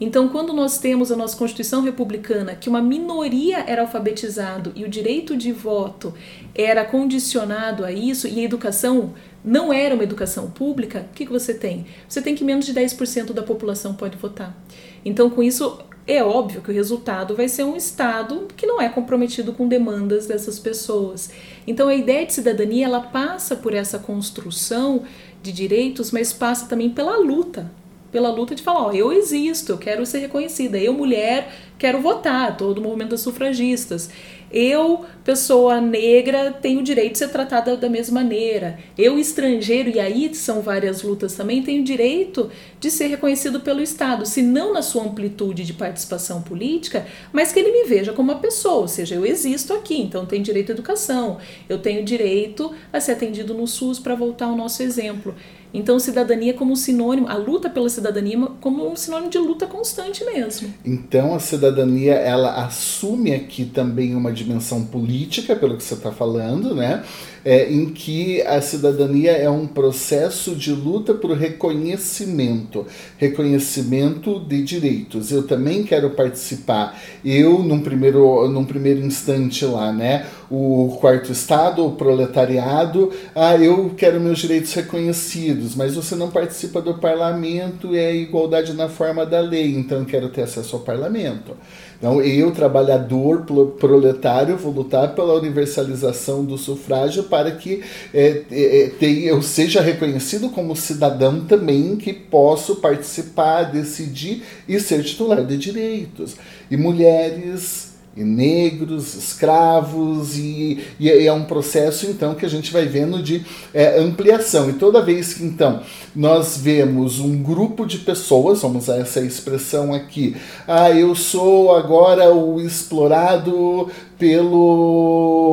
Então, quando nós temos a nossa Constituição republicana, que uma minoria era alfabetizado e o direito de voto era condicionado a isso, e a educação não era uma educação pública, o que, que você tem? Você tem que menos de 10% da população pode votar. Então, com isso, é óbvio que o resultado vai ser um Estado que não é comprometido com demandas dessas pessoas. Então a ideia de cidadania ela passa por essa construção de direitos, mas passa também pela luta, pela luta de falar, ó, eu existo, eu quero ser reconhecida, eu mulher quero votar, todo o movimento das sufragistas. Eu, pessoa negra, tenho o direito de ser tratada da mesma maneira. Eu, estrangeiro, e aí são várias lutas também, tenho o direito de ser reconhecido pelo Estado, se não na sua amplitude de participação política, mas que ele me veja como uma pessoa, ou seja, eu existo aqui, então tenho direito à educação, eu tenho direito a ser atendido no SUS para voltar ao nosso exemplo. Então, cidadania como sinônimo, a luta pela cidadania como um sinônimo de luta constante mesmo. Então, a cidadania ela assume aqui também uma dimensão política, pelo que você está falando, né? É, em que a cidadania é um processo de luta por reconhecimento, reconhecimento de direitos. Eu também quero participar. Eu, num primeiro, num primeiro instante lá, né, o quarto estado, o proletariado, ah, eu quero meus direitos reconhecidos, mas você não participa do parlamento, é igualdade na forma da lei, então eu quero ter acesso ao parlamento. Então, eu, trabalhador proletário, vou lutar pela universalização do sufrágio para que é, é, é eu seja reconhecido como cidadão também que posso participar, decidir e ser titular de direitos. E mulheres negros, escravos, e, e, é um processo então que a gente vai vendo de é, ampliação. E toda vez que então nós vemos um grupo de pessoas, vamos usar essa expressão aqui, ah, eu sou agora o explorado pelo,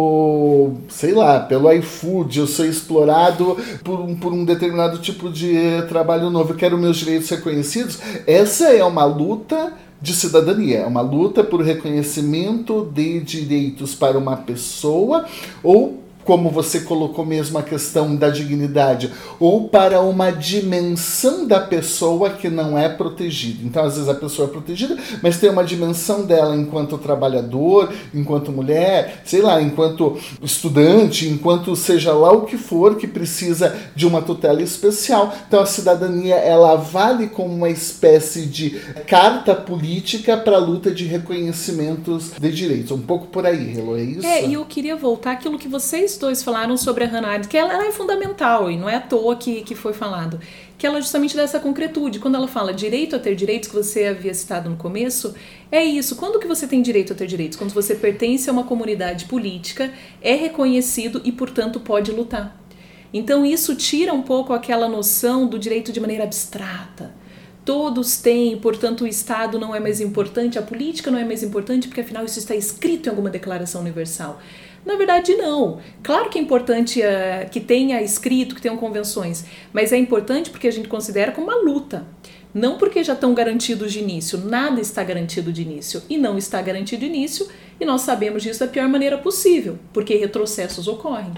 sei lá, pelo iFood, eu sou explorado por um, por um determinado tipo de trabalho novo, eu quero meus direitos reconhecidos. Essa é uma luta de cidadania, é uma luta por reconhecimento de direitos para uma pessoa ou como você colocou mesmo a questão da dignidade, ou para uma dimensão da pessoa que não é protegida. Então, às vezes a pessoa é protegida, mas tem uma dimensão dela enquanto trabalhador, enquanto mulher, sei lá, enquanto estudante, enquanto seja lá o que for que precisa de uma tutela especial. Então, a cidadania ela vale como uma espécie de carta política para a luta de reconhecimentos de direitos. Um pouco por aí, Hello, é isso? É, e eu queria voltar àquilo que vocês dois falaram sobre a Hannah Arendt, que ela, ela, é fundamental e não é à toa que, que foi falado, que ela justamente dessa concretude. Quando ela fala direito a ter direitos, que você havia citado no começo, é isso. Quando que você tem direito a ter direitos? Quando você pertence a uma comunidade política, é reconhecido e, portanto, pode lutar. Então isso tira um pouco aquela noção do direito de maneira abstrata. Todos têm, portanto, o Estado não é mais importante, a política não é mais importante, porque afinal isso está escrito em alguma declaração universal. Na verdade, não. Claro que é importante uh, que tenha escrito, que tenham convenções, mas é importante porque a gente considera como uma luta. Não porque já estão garantidos de início. Nada está garantido de início. E não está garantido de início, e nós sabemos disso da pior maneira possível, porque retrocessos ocorrem.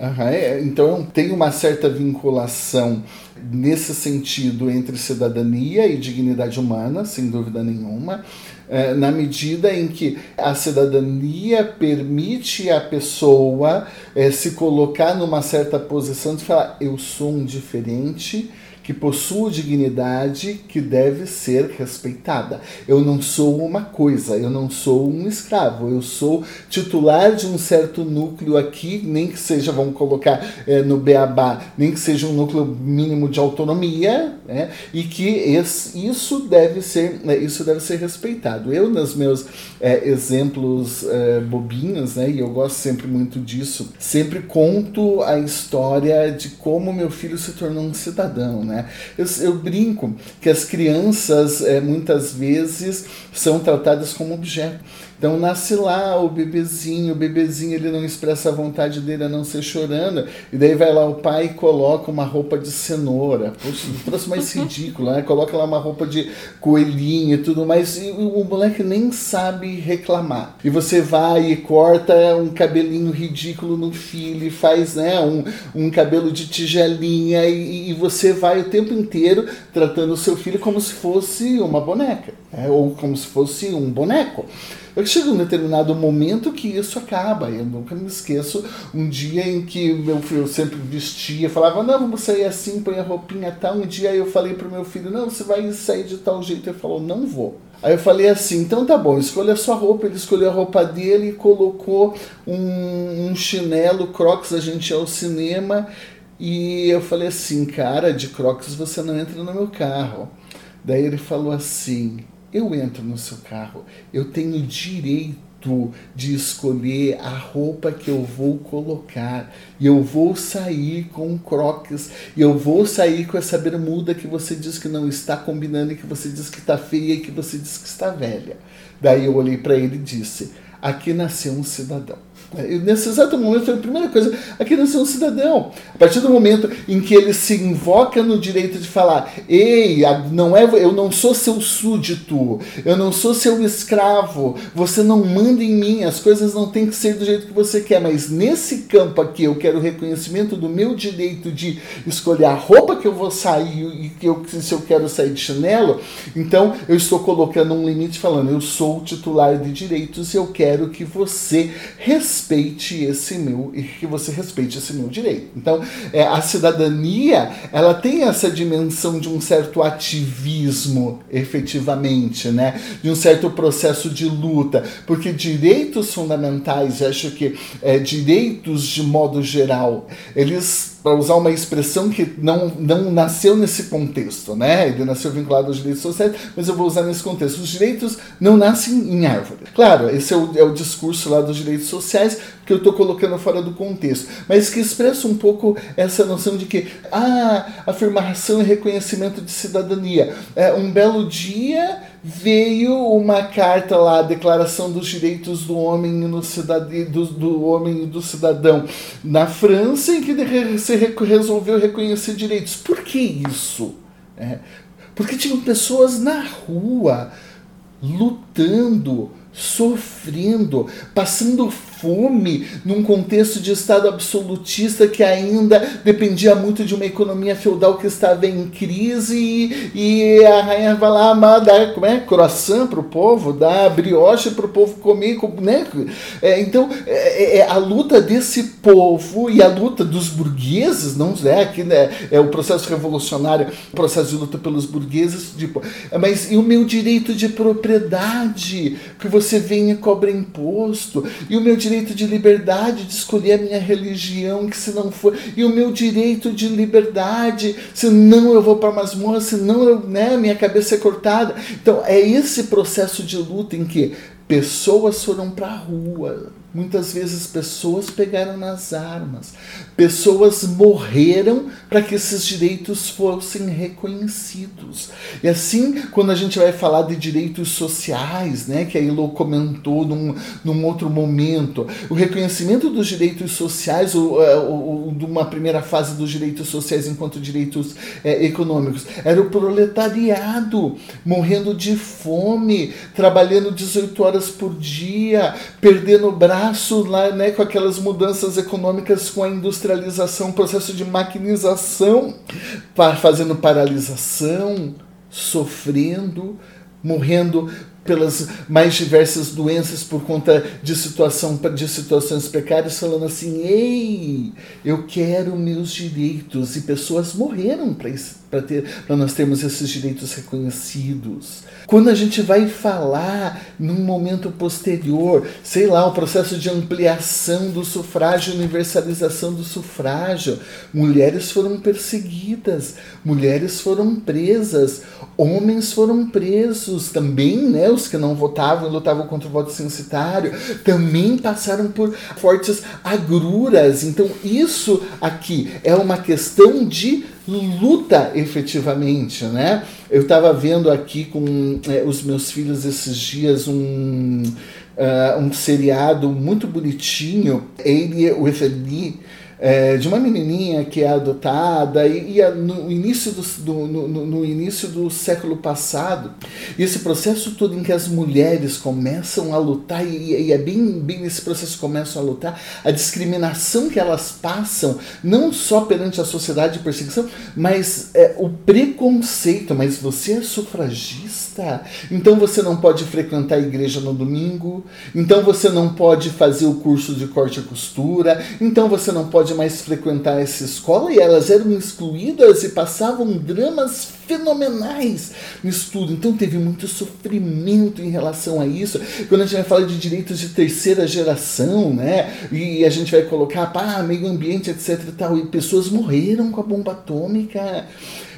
Uhum, é, então tem uma certa vinculação nesse sentido entre cidadania e dignidade humana, sem dúvida nenhuma, é, na medida em que a cidadania permite a pessoa é, se colocar numa certa posição de falar: eu sou um diferente que possua dignidade que deve ser respeitada. Eu não sou uma coisa, eu não sou um escravo, eu sou titular de um certo núcleo aqui, nem que seja, vamos colocar é, no Beabá, nem que seja um núcleo mínimo de autonomia, né, e que esse, isso deve ser né, isso deve ser respeitado. Eu, nos meus é, exemplos é, bobinhos, né, e eu gosto sempre muito disso, sempre conto a história de como meu filho se tornou um cidadão. Né? Né? Eu, eu brinco que as crianças é, muitas vezes são tratadas como objeto. Então nasce lá o bebezinho, o bebezinho ele não expressa a vontade dele a não ser chorando, e daí vai lá o pai e coloca uma roupa de cenoura. Poxa, trouxe mais [LAUGHS] ridículo, né? Coloca lá uma roupa de coelhinho e tudo mais, e o moleque nem sabe reclamar. E você vai e corta um cabelinho ridículo no filho, e faz né, um, um cabelo de tigelinha, e, e você vai o tempo inteiro tratando o seu filho como se fosse uma boneca, né? ou como se fosse um boneco. Eu chego um determinado momento que isso acaba. Eu nunca me esqueço um dia em que meu filho sempre vestia, falava, não, vamos sair assim, põe a roupinha tal. Um dia eu falei pro meu filho, não, você vai sair de tal jeito. Ele falou, não vou. Aí eu falei assim, então tá bom, escolha a sua roupa. Ele escolheu a roupa dele e colocou um, um chinelo Crocs, a gente ia ao cinema. E eu falei assim, cara, de Crocs você não entra no meu carro. Daí ele falou assim, eu entro no seu carro, eu tenho direito de escolher a roupa que eu vou colocar. E eu vou sair com croques. E eu vou sair com essa bermuda que você diz que não está combinando, e que você diz que está feia e que você diz que está velha. Daí eu olhei para ele e disse: Aqui nasceu um cidadão. Nesse exato momento, foi a primeira coisa, a criança é um cidadão. A partir do momento em que ele se invoca no direito de falar, ei, não é, eu não sou seu súdito, eu não sou seu escravo, você não manda em mim, as coisas não têm que ser do jeito que você quer, mas nesse campo aqui eu quero reconhecimento do meu direito de escolher a roupa que eu vou sair e que eu, se eu quero sair de chinelo, então eu estou colocando um limite falando, eu sou o titular de direitos e eu quero que você respeite respeite esse meu e que você respeite esse meu direito. Então, é, a cidadania ela tem essa dimensão de um certo ativismo, efetivamente, né? De um certo processo de luta, porque direitos fundamentais, acho que é, direitos de modo geral, eles para usar uma expressão que não, não nasceu nesse contexto, né? Ele nasceu vinculado aos direitos sociais, mas eu vou usar nesse contexto. Os direitos não nascem em árvore. Claro, esse é o, é o discurso lá dos direitos sociais que eu estou colocando fora do contexto, mas que expressa um pouco essa noção de que ah, afirmação e reconhecimento de cidadania. É, um belo dia veio uma carta lá, a Declaração dos Direitos do Homem no cidadão, do, do homem e do cidadão na França, em que se resolveu reconhecer direitos. Por que isso? É, porque tinham pessoas na rua lutando, sofrendo, passando fome num contexto de Estado absolutista que ainda dependia muito de uma economia feudal que estava em crise e, e a rainha vai lá dar como é, croissant para o povo, dar brioche para o povo comer. Né? É, então, é, é, é, a luta desse povo e a luta dos burgueses, não é aqui né, é o processo revolucionário, o processo de luta pelos burgueses, tipo, mas e o meu direito de propriedade, que você vem e cobra imposto, e o meu direito direito de liberdade de escolher a minha religião, que se não for, e o meu direito de liberdade, senão eu vou para a masmorra, senão eu, né, minha cabeça é cortada. Então é esse processo de luta em que pessoas foram para a rua, Muitas vezes pessoas pegaram nas armas, pessoas morreram para que esses direitos fossem reconhecidos. E assim, quando a gente vai falar de direitos sociais, né, que a Ilo comentou num, num outro momento, o reconhecimento dos direitos sociais, ou, ou, de uma primeira fase dos direitos sociais enquanto direitos é, econômicos, era o proletariado morrendo de fome, trabalhando 18 horas por dia, perdendo o braço braço lá, né, com aquelas mudanças econômicas, com a industrialização, processo de maquinização, fazendo paralisação, sofrendo, morrendo pelas mais diversas doenças por conta de situação de situações precárias falando assim ei eu quero meus direitos. E pessoas morreram para ter para nós termos esses direitos reconhecidos quando a gente vai falar num momento posterior sei lá o processo de ampliação do sufrágio universalização do sufrágio mulheres foram perseguidas mulheres foram presas homens foram presos também né os que não votavam e lutavam contra o voto censitário também passaram por fortes agruras. Então, isso aqui é uma questão de luta efetivamente, né? Eu estava vendo aqui com é, os meus filhos esses dias um, uh, um seriado muito bonitinho, Ele with a é, de uma menininha que é adotada e, e no, início do, no, no, início do século passado esse processo todo em que as mulheres começam a lutar e, e é bem, bem nesse processo começam a lutar a discriminação que elas passam não só perante a sociedade de perseguição mas é, o preconceito mas você é sufragista então você não pode frequentar a igreja no domingo então você não pode fazer o curso de corte e costura então você não pode pode mais frequentar essa escola e elas eram excluídas e passavam dramas fenomenais no estudo. Então teve muito sofrimento em relação a isso. Quando a gente vai falar de direitos de terceira geração, né? E a gente vai colocar, pá, meio ambiente, etc e tal, e pessoas morreram com a bomba atômica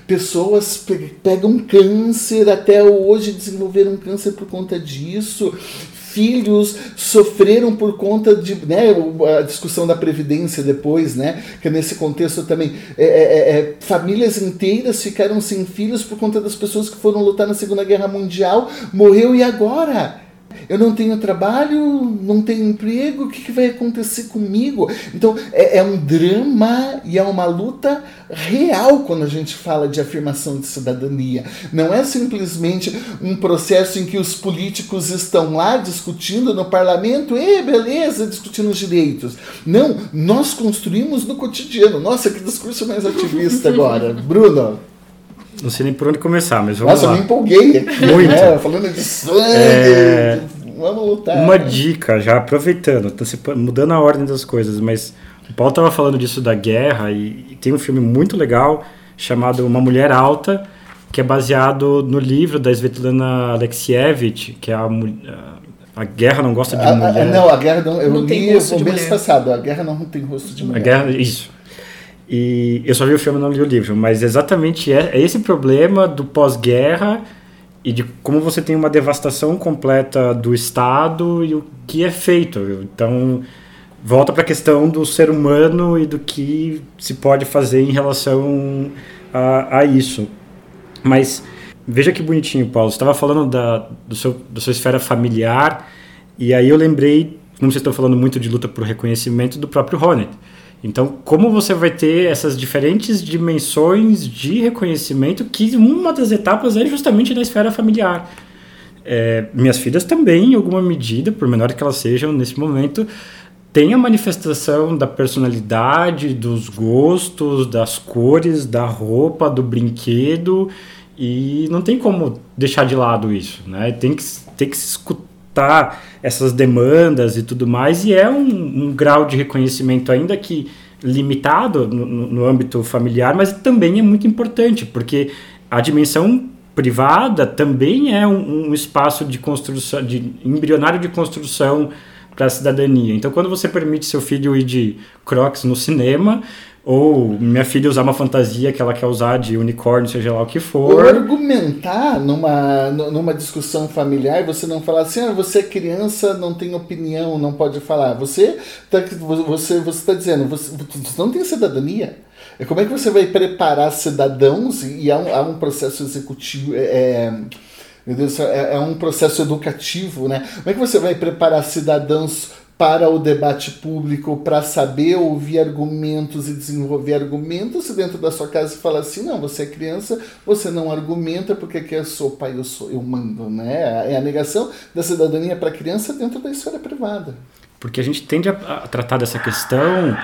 pessoas pegam câncer, até hoje desenvolveram câncer por conta disso filhos sofreram por conta de né, a discussão da previdência depois, né, que nesse contexto também é, é, é, é, famílias inteiras ficaram sem filhos por conta das pessoas que foram lutar na Segunda Guerra Mundial, morreu e agora Eu não tenho trabalho, não tenho emprego, o que, que vai acontecer comigo? Então é, é, um drama e é uma luta real quando a gente fala de afirmação de cidadania. Não é simplesmente um processo em que os políticos estão lá discutindo no parlamento, e beleza, discutindo os direitos. Não, nós construímos no cotidiano. Nossa, que discurso mais ativista agora. [LAUGHS] Bruno. Não sei nem por onde começar, mas vamos Nossa, lá. eu me empolguei aqui, Muito. Né? Falando de sangue. É... Vamos lutar. Uma dica, já aproveitando, mudando a ordem das coisas, mas o Paulo estava falando disso da guerra e, e tem um filme muito legal chamado Uma Mulher Alta, que é baseado no livro da Svetlana Alexievich, que é a, a Guerra Não Gosta de a, Mulher. A, não, a Guerra não. Eu não li o mês passado. A Guerra não tem rosto de mulher. A guerra, isso. E eu só vi o filme, não li o livro, mas exatamente é, é esse problema do pós-guerra e de como você tem uma devastação completa do Estado e o que é feito. Então, volta para a questão do ser humano e do que se pode fazer em relação a, a isso. Mas veja que bonitinho, Paulo. Você estava falando da, do seu, da sua esfera familiar e aí eu lembrei, como vocês estão falando muito de luta por reconhecimento, do próprio Hornet. Então, como você vai ter essas diferentes dimensões de reconhecimento, que uma das etapas é justamente na esfera familiar. É, minhas filhas também, em alguma medida, por menor que elas sejam nesse momento, têm a manifestação da personalidade, dos gostos, das cores, da roupa, do brinquedo, e não tem como deixar de lado isso, né? Tem que, tem que se escutar essas demandas e tudo mais, e é um, um grau de reconhecimento ainda que limitado no, no, âmbito familiar, mas também é muito importante, porque a dimensão privada também é um, um espaço de construção, de embrionário de construção para a cidadania. Então, quando você permite seu filho ir de crocs no cinema, ou minha filha usar uma fantasia que ela quer usar de unicórnio, seja lá o que for. Ou argumentar numa, numa discussão familiar você não falar assim, ah, você é criança, não tem opinião, não pode falar. Você está você, você tá dizendo, você, você não tem cidadania. Como é que você vai preparar cidadãos e há um, há um processo executivo. É, meu Deus, é, é um processo educativo, né? Como é que você vai preparar cidadãos para o debate público, para saber ouvir argumentos e desenvolver argumentos, se dentro da sua casa fala assim, não, você é criança, você não argumenta porque aqui eu sou pai, eu sou, eu mando, né? É a negação da cidadania para a criança dentro da esfera privada. Porque a gente tende a tratar dessa questão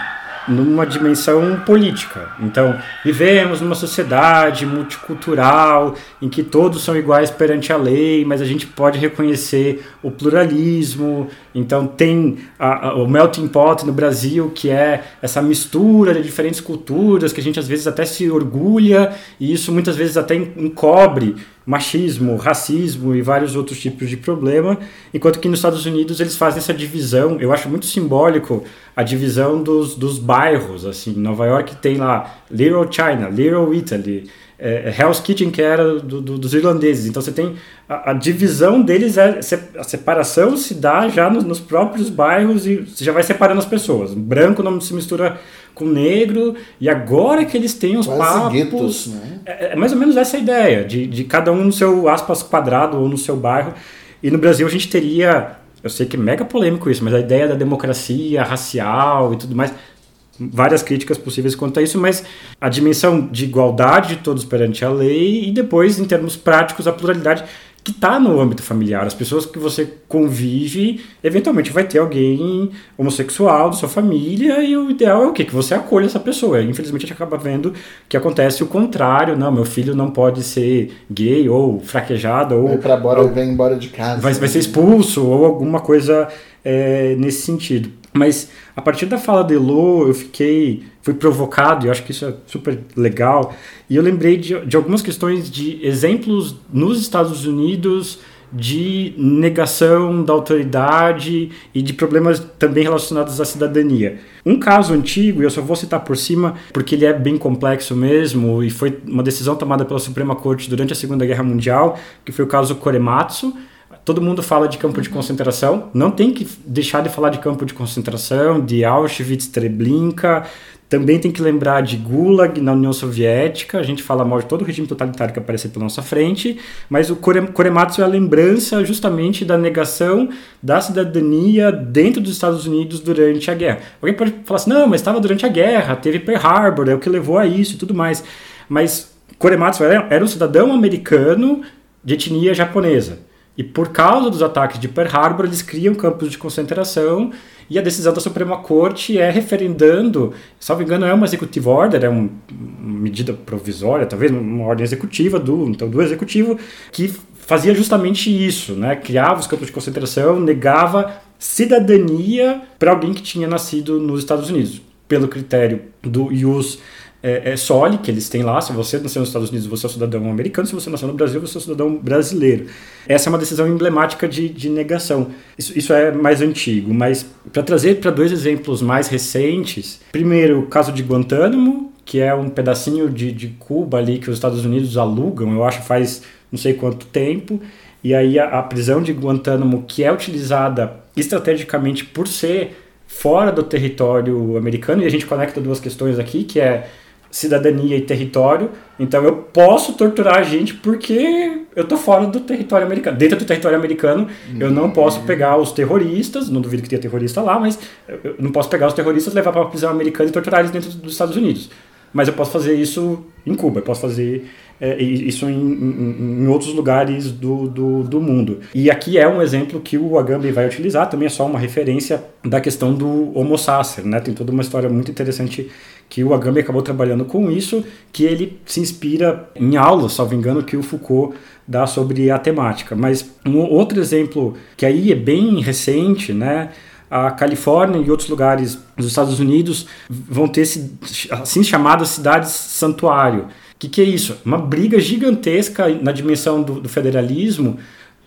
numa dimensão política. Então, vivemos numa sociedade multicultural em que todos são iguais perante a lei, mas a gente pode reconhecer o pluralismo. Então, tem a, a, o melting pot no Brasil, que é essa mistura de diferentes culturas que a gente às vezes até se orgulha e isso muitas vezes até encobre machismo, racismo e vários outros tipos de problema, enquanto que nos Estados Unidos eles fazem essa divisão, eu acho muito simbólico a divisão dos, dos bairros, assim, Nova York tem lá Little China, Little Italy, é, Hell's Kitchen que era do, do, dos irlandeses, então você tem a, a, divisão deles, é, a separação se dá já nos, nos próprios bairros e você já vai separando as pessoas, branco não se mistura com negro, e agora que eles têm os Quase papos. Guetos, né? é, é, mais ou menos essa ideia, de, de cada um no seu aspas quadrado ou no seu bairro. E no Brasil a gente teria, eu sei que é mega polêmico isso, mas a ideia da democracia racial e tudo mais, várias críticas possíveis quanto a isso, mas a dimensão de igualdade de todos perante a lei e depois, em termos práticos, a pluralidade que está no âmbito familiar. As pessoas que você convive, eventualmente vai ter alguém homossexual da sua família e o ideal é o quê? Que você acolha essa pessoa. Infelizmente a gente acaba vendo que acontece o contrário. Não, meu filho não pode ser gay ou fraquejado ou... Vai para embora, ou, vem embora de casa. Vai, vai ser expulso ou alguma coisa é, nesse sentido. Mas a partir da fala de Elo, eu fiquei, fui provocado, e eu acho que isso é super legal, e eu lembrei de, de algumas questões de exemplos nos Estados Unidos de negação da autoridade e de problemas também relacionados à cidadania. Um caso antigo, e eu só vou citar por cima, porque ele é bem complexo mesmo, e foi uma decisão tomada pela Suprema Corte durante a Segunda Guerra Mundial, que foi o caso Korematsu, todo mundo fala de campo de concentração, não tem que deixar de falar de campo de concentração, de Auschwitz, Treblinka, Também tem que lembrar de Gulag na União Soviética, a gente fala mal de todo o regime totalitário que apareceu pela nossa frente, mas o Korematsu é a lembrança justamente da negação da cidadania dentro dos Estados Unidos durante a guerra. Alguém pode falar assim, não, mas estava durante a guerra, teve Pearl Harbor, é o que levou a isso e tudo mais. Mas Korematsu era um cidadão americano de etnia japonesa. E por causa dos ataques de Pearl Harbor, eles criam campos de concentração e a decisão da Suprema Corte é referendando, salvo engano, é uma executive order, é uma medida provisória, talvez uma ordem executiva do, então, do executivo, que fazia justamente isso, né? criava os campos de concentração, negava cidadania para alguém que tinha nascido nos Estados Unidos, pelo critério do ius é, é Soli, que eles têm lá. Se você nasceu nos Estados Unidos, você é um cidadão americano. Se você nasceu no Brasil, você é um cidadão brasileiro. Essa é uma decisão emblemática de, de negação. Isso, isso é mais antigo, mas para trazer para dois exemplos mais recentes, primeiro o caso de Guantánamo, que é um pedacinho de, de Cuba ali que os Estados Unidos alugam, eu acho faz não sei quanto tempo, e aí a, a prisão de Guantánamo, que é utilizada estrategicamente por ser fora do território americano, e a gente conecta duas questões aqui, que é cidadania e território. Então eu posso torturar a gente porque eu tô fora do território americano. Dentro do território americano, eu não posso pegar os terroristas, não duvido que tenha terrorista lá, mas eu não posso pegar os terroristas, levar para uma prisão americana e torturar eles dentro dos Estados Unidos. Mas eu posso fazer isso em Cuba, eu posso fazer é, isso em, em, em, outros lugares do, do, do, mundo. E aqui é um exemplo que o Agamben vai utilizar, também é só uma referência da questão do Homo sacer, né? Tem toda uma história muito interessante que o Agamben acabou trabalhando com isso, que ele se inspira em aulas, salvo engano, que o Foucault dá sobre a temática. Mas um outro exemplo que aí é bem recente, né? A Califórnia e outros lugares dos Estados Unidos vão ter assim chamadas cidades santuário. O que, que é isso? Uma briga gigantesca na dimensão do, do federalismo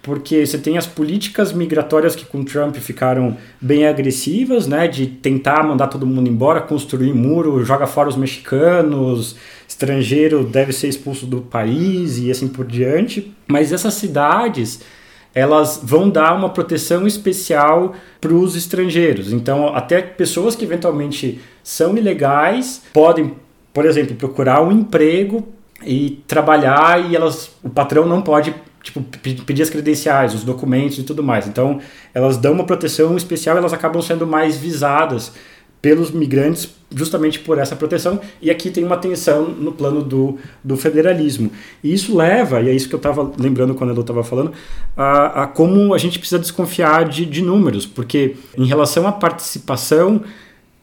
porque você tem as políticas migratórias que com Trump ficaram bem agressivas, né, de tentar mandar todo mundo embora, construir muro, joga fora os mexicanos, estrangeiro deve ser expulso do país e assim por diante. Mas essas cidades, elas vão dar uma proteção especial para os estrangeiros. Então, até pessoas que eventualmente são ilegais podem, por exemplo, procurar um emprego e trabalhar e elas o patrão não pode tipo, pedir as credenciais, os documentos e tudo mais. Então, elas dão uma proteção especial, elas acabam sendo mais visadas pelos migrantes justamente por essa proteção. E aqui tem uma tensão no plano do, do federalismo. E isso leva, e é isso que eu estava lembrando quando eu estava falando, a, a, como a gente precisa desconfiar de, de números, porque em relação à participação,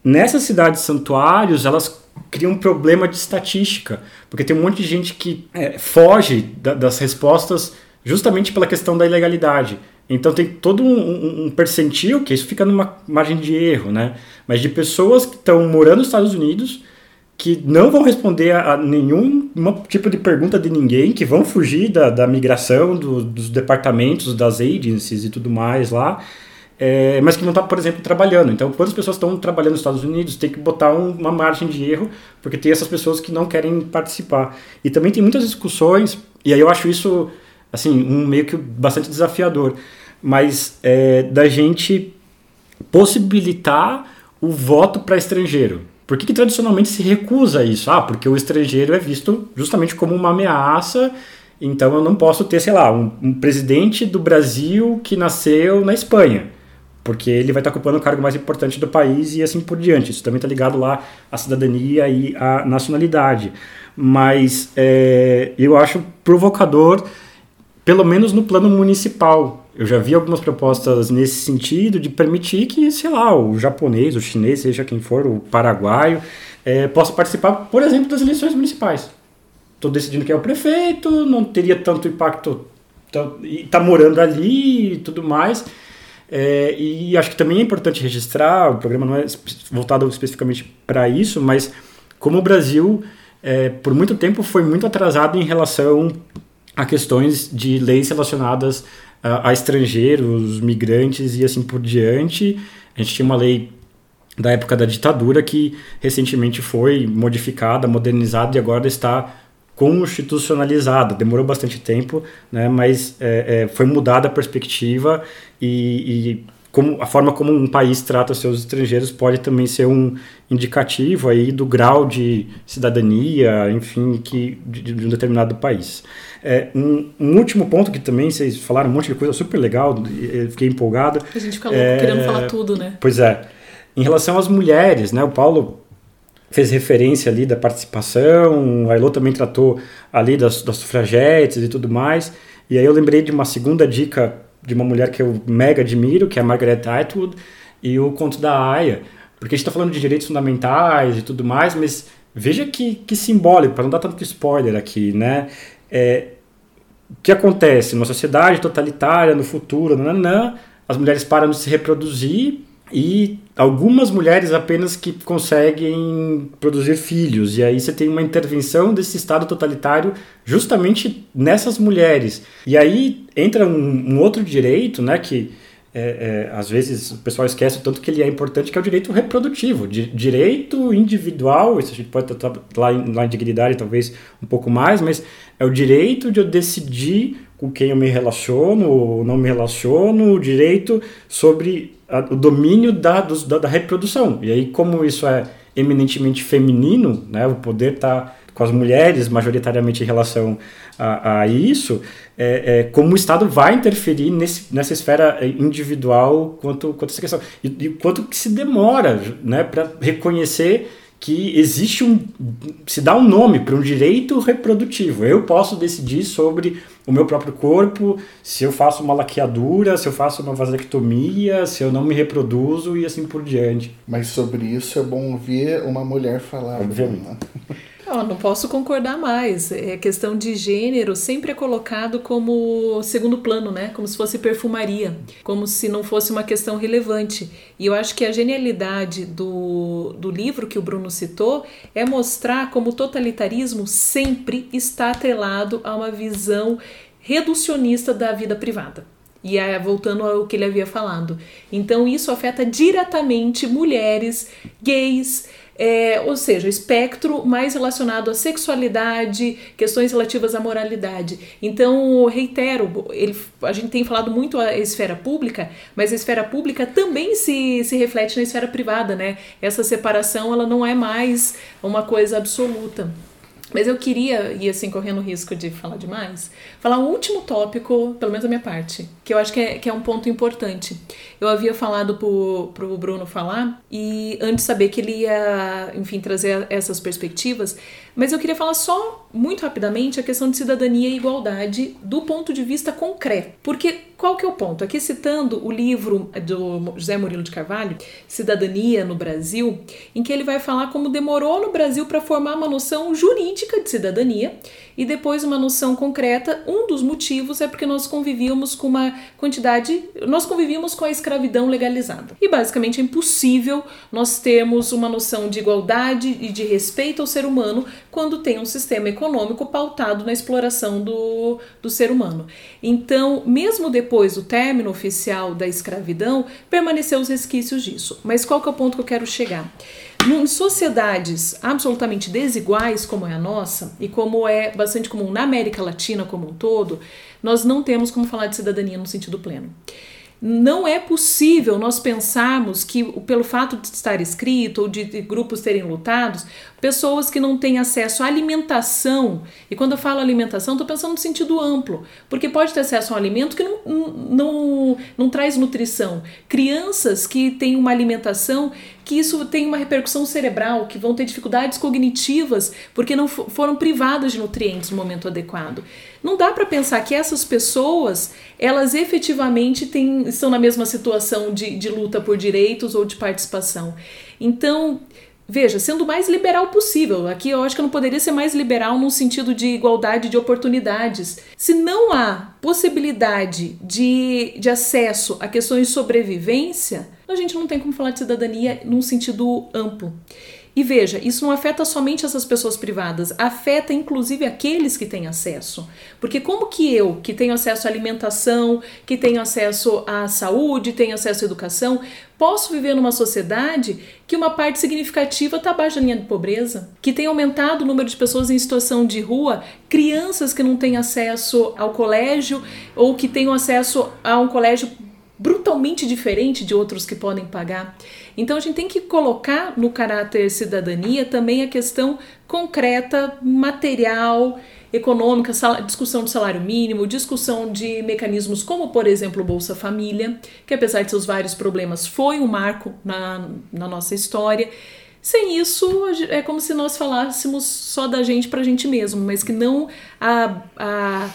nessas cidades santuários, elas criam um problema de estatística, porque tem um monte de gente que é, foge da, das respostas justamente pela questão da ilegalidade. Então tem todo um, um, percentil, que isso fica numa margem de erro, né? Mas de pessoas que estão morando nos Estados Unidos, que não vão responder a, a nenhum tipo de pergunta de ninguém, que vão fugir da, da migração, do, dos departamentos, das agencies e tudo mais lá, é, mas que não está, por exemplo, trabalhando. Então, quando as pessoas estão trabalhando nos Estados Unidos, tem que botar um, uma margem de erro, porque tem essas pessoas que não querem participar. E também tem muitas discussões, e aí eu acho isso assim, um meio que bastante desafiador, mas é, da gente possibilitar o voto para estrangeiro. Por que, que tradicionalmente se recusa isso? Ah, porque o estrangeiro é visto justamente como uma ameaça, então eu não posso ter, sei lá, um, um presidente do Brasil que nasceu na Espanha porque ele vai estar ocupando o cargo mais importante do país e assim por diante. Isso também está ligado lá à cidadania e à nacionalidade. Mas é, eu acho provocador pelo menos no plano municipal. Eu já vi algumas propostas nesse sentido de permitir que, sei lá, o japonês, o chinês, seja quem for, o paraguaio, é, possa participar, por exemplo, das eleições municipais. Estou decidindo quem é o prefeito, não teria tanto impacto, e está morando ali e tudo mais. É, e acho que também é importante registrar, o programa não é voltado especificamente para isso, mas como o Brasil, é, por muito tempo, foi muito atrasado em relação a questões de leis relacionadas a, a estrangeiros, migrantes e assim por diante. A gente tinha uma lei da época da ditadura que recentemente foi modificada, modernizada e agora está constitucionalizada. Demorou bastante tempo, né, mas é, é, foi mudada a perspectiva e, e como a forma como um país trata seus estrangeiros pode também ser um indicativo aí do grau de cidadania, enfim, que de, de um determinado país. É, um, um, último ponto que também vocês falaram um monte de coisa super legal, eu fiquei empolgado. A gente fica louco é, querendo falar tudo, né? Pois é. Em relação às mulheres, né? O Paulo fez referência ali da participação, a Elo também tratou ali das, das sufragetes e tudo mais. E aí eu lembrei de uma segunda dica de uma mulher que eu mega admiro, que é a Margaret Atwood, e o Conto da Aya. Porque a gente está falando de direitos fundamentais e tudo mais, mas veja que, que simbólico, para não dar tanto spoiler aqui, né? É, o que acontece numa sociedade totalitária, no futuro, nananã, as mulheres param de se reproduzir e algumas mulheres apenas que conseguem produzir filhos. E aí você tem uma intervenção desse Estado totalitário justamente nessas mulheres. E aí entra um, um outro direito, né, que é, é, às vezes o pessoal esquece o tanto que ele é importante, que é o direito reprodutivo, di direito individual, isso a gente pode tratar lá em, lá em dignidade talvez um pouco mais, mas é o direito de eu decidir com quem eu me relaciono ou não me relaciono, o direito sobre a, o domínio da, dos, da, da, reprodução. E aí, como isso é eminentemente feminino, né, o poder está com as mulheres majoritariamente em relação a, a isso, é, é, como o Estado vai interferir nesse, nessa esfera individual quanto, quanto essa questão. E, e quanto que se demora né, para reconhecer que existe um. se dá um nome para um direito reprodutivo. Eu posso decidir sobre o meu próprio corpo, se eu faço uma laqueadura, se eu faço uma vasectomia, se eu não me reproduzo e assim por diante. Mas sobre isso é bom ouvir uma mulher falar. Obviamente. [LAUGHS] Não, não posso concordar mais. É questão de gênero sempre é colocado como segundo plano, né? Como se fosse perfumaria, como se não fosse uma questão relevante. E eu acho que a genialidade do, do livro que o Bruno citou é mostrar como o totalitarismo sempre está atrelado a uma visão reducionista da vida privada. E aí, voltando ao que ele havia falado. Então, isso afeta diretamente mulheres, gays, é, ou seja, espectro mais relacionado à sexualidade, questões relativas à moralidade. Então, reitero, ele, a gente tem falado muito a esfera pública, mas a esfera pública também se, se reflete na esfera privada, né? Essa separação ela não é mais uma coisa absoluta. Mas eu queria, e assim, correndo o risco de falar demais, falar um último tópico, pelo menos da minha parte, que eu acho que é, que é um ponto importante. Eu havia falado pro, pro Bruno falar, e antes saber que ele ia, enfim, trazer essas perspectivas, mas eu queria falar só, muito rapidamente, a questão de cidadania e igualdade do ponto de vista concreto. Porque qual que é o ponto? Aqui citando o livro do José Murilo de Carvalho, Cidadania no Brasil, em que ele vai falar como demorou no Brasil para formar uma noção jurídica de cidadania e depois uma noção concreta. Um dos motivos é porque nós convivíamos com uma quantidade, nós convivíamos com a escravidão legalizada. E basicamente é impossível nós termos uma noção de igualdade e de respeito ao ser humano quando tem um sistema econômico pautado na exploração do, do ser humano. Então, mesmo depois do término oficial da escravidão, permaneceu os resquícios disso. Mas qual que é o ponto que eu quero chegar? Em sociedades absolutamente desiguais como é a nossa, e como é bastante comum na América Latina como um todo, nós não temos como falar de cidadania no sentido pleno. Não é possível nós pensarmos que, pelo fato de estar escrito ou de grupos terem lutados, pessoas que não têm acesso à alimentação, e quando eu falo alimentação, estou pensando no sentido amplo, porque pode ter acesso a um alimento que não, não, não traz nutrição. Crianças que têm uma alimentação que isso tem uma repercussão cerebral, que vão ter dificuldades cognitivas porque não foram privadas de nutrientes no momento adequado. Não dá para pensar que essas pessoas, elas efetivamente têm, estão na mesma situação de, de luta por direitos ou de participação. Então, Veja, sendo o mais liberal possível. Aqui eu acho que eu não poderia ser mais liberal no sentido de igualdade de oportunidades. Se não há possibilidade de, de acesso a questões de sobrevivência, a gente não tem como falar de cidadania num sentido amplo. E veja, isso não afeta somente essas pessoas privadas, afeta inclusive aqueles que têm acesso. Porque como que eu, que tenho acesso à alimentação, que tenho acesso à saúde, tenho acesso à educação, posso viver numa sociedade que uma parte significativa está abaixo da linha de pobreza, que tem aumentado o número de pessoas em situação de rua, crianças que não têm acesso ao colégio ou que têm acesso a um colégio brutalmente diferente de outros que podem pagar. Então a gente tem que colocar no caráter cidadania também a questão concreta, material, econômica, discussão de salário mínimo, discussão de mecanismos como, por exemplo, Bolsa Família, que apesar de seus vários problemas foi um marco na, na nossa história. Sem isso, é como se nós falássemos só da gente para a gente mesmo, mas que não a, a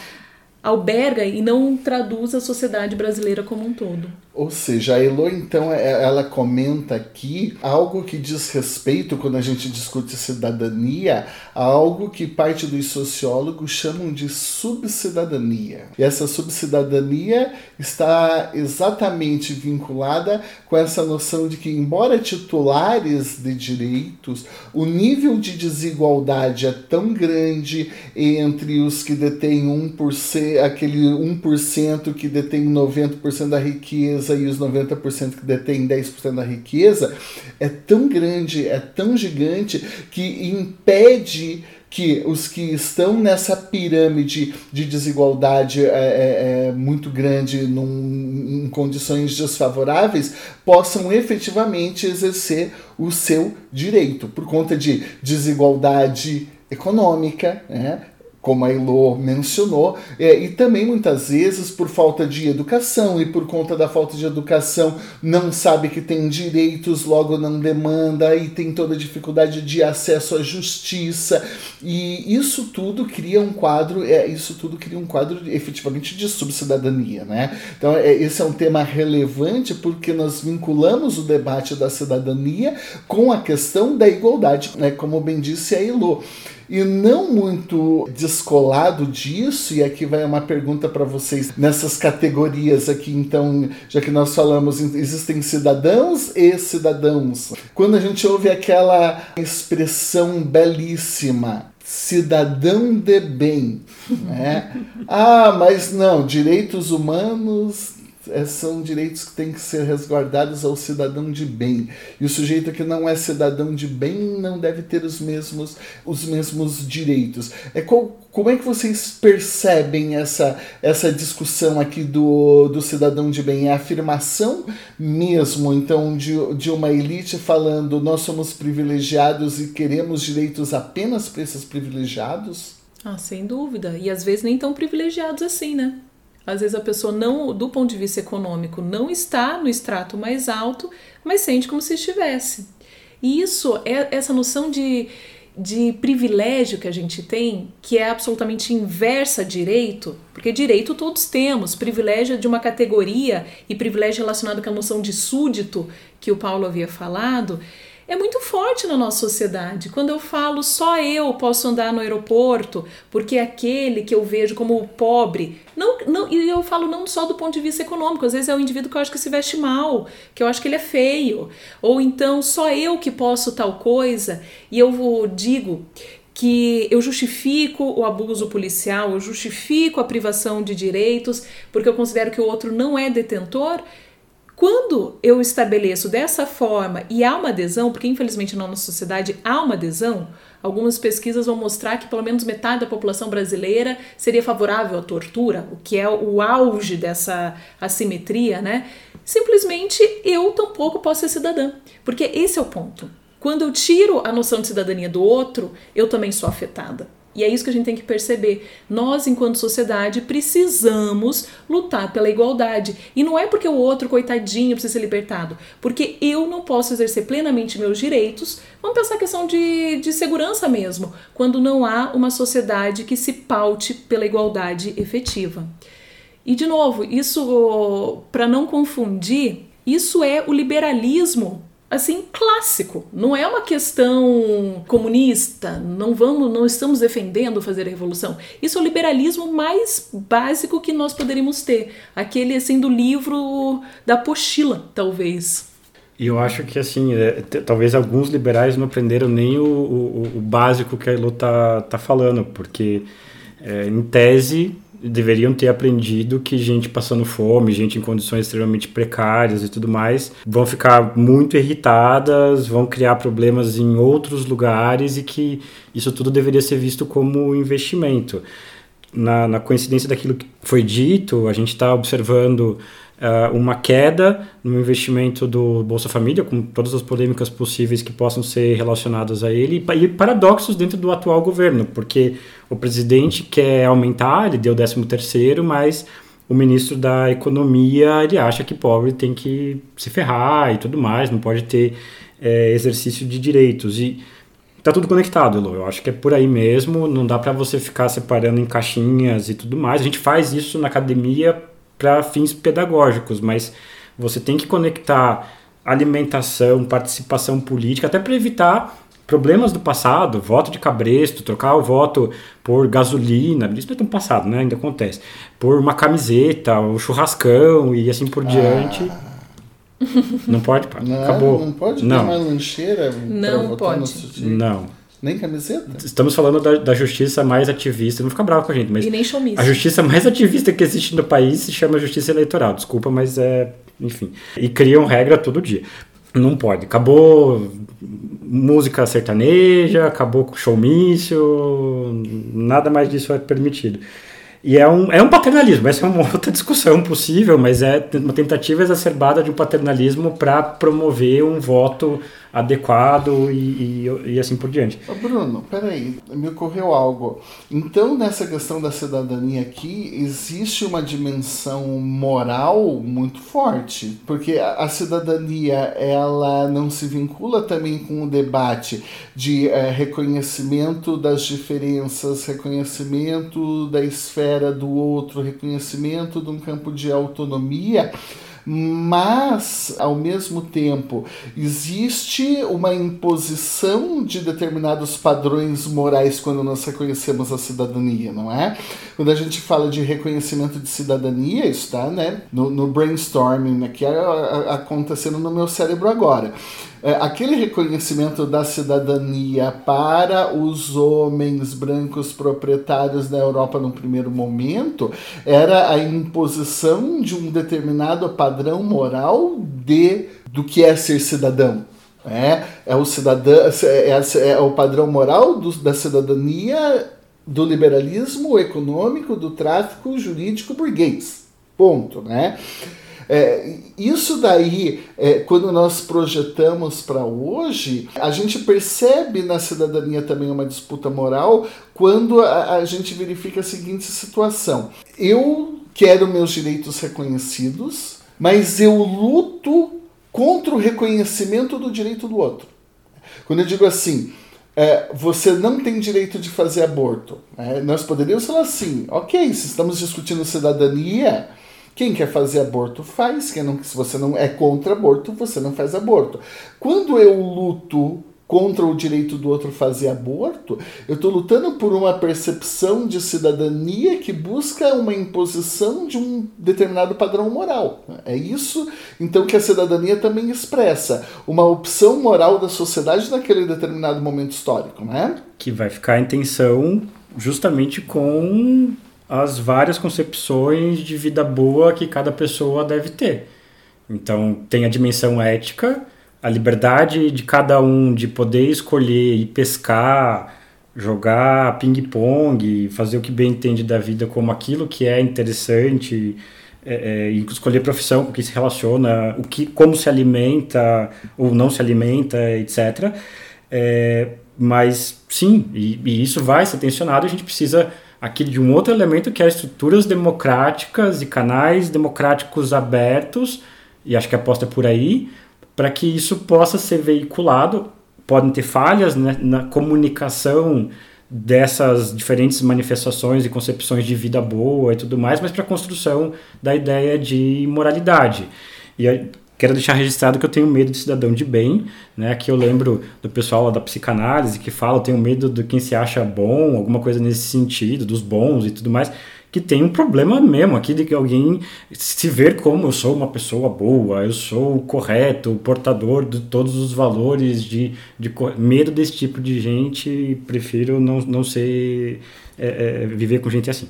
alberga e não traduz a sociedade brasileira como um todo. Ou seja, a Elo, então, é, ela comenta aqui algo que diz respeito, quando a gente discute cidadania, a algo que parte dos sociólogos chamam de subcidadania. E essa subcidadania está exatamente vinculada com essa noção de que, embora titulares de direitos, o nível de desigualdade é tão grande entre os que detêm 1%, aquele 1% que detém 90% da riqueza e os 90% que detêm 10% da riqueza é tão grande, é tão gigante que impede que os que estão nessa pirâmide de desigualdade é, é, é muito grande num, em condições desfavoráveis possam efetivamente exercer o seu direito por conta de desigualdade econômica, né? Como a Elo mencionou, é, e também muitas vezes por falta de educação e por conta da falta de educação não sabe que tem direitos, logo não demanda e tem toda a dificuldade de acesso à justiça e isso tudo cria um quadro, é, isso tudo cria um quadro efetivamente de subcidadania, né? Então é, esse é um tema relevante porque nós vinculamos o debate da cidadania com a questão da igualdade, né? Como bem disse a Elo. E não muito descolado disso, e aqui vai uma pergunta para vocês nessas categorias aqui, então, já que nós falamos, existem cidadãos e cidadãos. Quando a gente ouve aquela expressão belíssima, cidadão de bem, né? Ah, mas não, direitos humanos são direitos que têm que ser resguardados ao cidadão de bem. E o sujeito que não é cidadão de bem não deve ter os mesmos, os mesmos direitos. É qual, como é que vocês percebem essa, essa discussão aqui do, do cidadão de bem? É a afirmação mesmo, então, de, de uma elite falando nós somos privilegiados e queremos direitos apenas para esses privilegiados? Ah, sem dúvida. E às vezes nem tão privilegiados assim, né? Às vezes a pessoa não, do ponto de vista econômico, não está no extrato mais alto, mas sente como se estivesse. E isso é essa noção de, de privilégio que a gente tem, que é absolutamente inversa a direito, porque direito todos temos, privilégio é de uma categoria e privilégio relacionado com a noção de súdito que o Paulo havia falado, é muito forte na nossa sociedade. Quando eu falo só eu posso andar no aeroporto, porque é aquele que eu vejo como pobre. Não, não, e eu falo não só do ponto de vista econômico, às vezes é o indivíduo que eu acho que se veste mal, que eu acho que ele é feio. Ou então só eu que posso tal coisa, e eu digo que eu justifico o abuso policial, eu justifico a privação de direitos, porque eu considero que o outro não é detentor. Quando eu estabeleço dessa forma e há uma adesão, porque infelizmente na nossa sociedade há uma adesão, algumas pesquisas vão mostrar que pelo menos metade da população brasileira seria favorável à tortura, o que é o auge dessa assimetria, né? Simplesmente eu tampouco posso ser cidadã, porque esse é o ponto. Quando eu tiro a noção de cidadania do outro, eu também sou afetada. E é isso que a gente tem que perceber. Nós, enquanto sociedade, precisamos lutar pela igualdade. E não é porque o outro, coitadinho, precisa ser libertado. Porque eu não posso exercer plenamente meus direitos. Vamos pensar a questão de, de segurança mesmo, quando não há uma sociedade que se paute pela igualdade efetiva. E, de novo, isso, para não confundir, isso é o liberalismo assim clássico. Não é uma questão comunista. Não vamos, não estamos defendendo fazer a revolução. Isso é o liberalismo mais básico que nós poderíamos ter. Aquele assim do livro da apostila, talvez. E eu acho que assim, é, talvez alguns liberais não aprenderam nem o, o, o básico que a Elo tá, tá falando, porque é, em tese deveriam ter aprendido que gente passando fome, gente em condições extremamente precárias e tudo mais, vão ficar muito irritadas, vão criar problemas em outros lugares e que isso tudo deveria ser visto como investimento. Na, na coincidência daquilo que foi dito, a gente está observando uh, uma queda no investimento do Bolsa Família, com todas as polêmicas possíveis que possam ser relacionadas a ele, e paradoxos dentro do atual governo, porque o presidente quer aumentar, ele deu 13 terceiro, mas o ministro da Economia ele acha que pobre tem que se ferrar e tudo mais, não pode ter é, exercício de direitos. E tá tudo conectado, Elo. Eu acho que é por aí mesmo, não dá para você ficar separando em caixinhas e tudo mais. A gente faz isso na academia para fins pedagógicos, mas você tem que conectar alimentação, participação política, até para evitar problemas do passado, voto de cabresto, trocar o voto por gasolina, isso não é tão passado, né? Ainda acontece. Por uma camiseta, o um churrascão e assim por ah. diante. Não pode, pá. [LAUGHS] Não, Acabou. Não pode não. ter uma lancheira Não pode. Não. Nem camiseta? Estamos falando da, da, justiça mais ativista. Não fica bravo com a gente, mas. E nem A justiça mais ativista que existe no país se chama justiça eleitoral. Desculpa, mas é. Enfim. E criam regra todo dia. Não pode. Acabou música sertaneja, acabou com showmício, nada mais disso é permitido. E é um, é um paternalismo, essa é uma [LAUGHS] outra discussão possível, mas é uma tentativa exacerbada de um paternalismo para promover um voto adequado e, e, e, assim por diante. Bruno, peraí, me ocorreu algo. Então, nessa questão da cidadania aqui, existe uma dimensão moral muito forte, porque a, cidadania ela não se vincula também com o debate de é, reconhecimento das diferenças, reconhecimento da esfera do outro, reconhecimento de um campo de autonomia mas ao mesmo tempo existe uma imposição de determinados padrões morais quando nós reconhecemos a cidadania, não é? Quando a gente fala de reconhecimento de cidadania, está né, no, no brainstorming aqui acontecendo no meu cérebro agora. É, aquele reconhecimento da cidadania para os homens brancos proprietários da Europa no primeiro momento era a imposição de um determinado padrão moral de do que é ser cidadão. É, é o cidadão é, é, é o padrão moral do, da cidadania do liberalismo econômico, do tráfico jurídico burguês. Ponto, né? É, isso daí, é, quando nós projetamos para hoje, a gente percebe na cidadania também uma disputa moral quando a, a gente verifica a seguinte situação: eu quero meus direitos reconhecidos, mas eu luto contra o reconhecimento do direito do outro. Quando eu digo assim, é, você não tem direito de fazer aborto. É, nós poderíamos falar assim, ok, se estamos discutindo cidadania, quem quer fazer aborto faz. Quem não, se você não é contra aborto, você não faz aborto. Quando eu luto contra o direito do outro fazer aborto, eu estou lutando por uma percepção de cidadania que busca uma imposição de um determinado padrão moral. É isso, então, que a cidadania também expressa uma opção moral da sociedade naquele determinado momento histórico, né? Que vai ficar em tensão justamente com as várias concepções de vida boa que cada pessoa deve ter. Então, tem a dimensão ética, a liberdade de cada um de poder escolher e pescar, jogar ping-pong, fazer o que bem entende da vida como aquilo que é interessante, é, é, escolher profissão com que se relaciona, o que, como se alimenta ou não se alimenta, etc. É, mas sim, e, e isso vai ser tensionado, a gente precisa aqui de um outro elemento que é estruturas democráticas e canais democráticos abertos, e acho que aposta por aí, para que isso possa ser veiculado. Podem ter falhas né, na comunicação dessas diferentes manifestações e concepções de vida boa e tudo mais, mas para a construção da ideia de moralidade. E Quero deixar registrado que eu tenho medo de cidadão de bem, né? Que eu lembro do pessoal da psicanálise que fala, eu tenho medo de quem se acha bom, alguma coisa nesse sentido, dos bons e tudo mais, que tem um problema mesmo aqui de que alguém se ver como eu sou uma pessoa boa, eu sou correto, portador de todos os valores, de, de medo desse tipo de gente, prefiro não, não ser, é, é, viver com gente assim.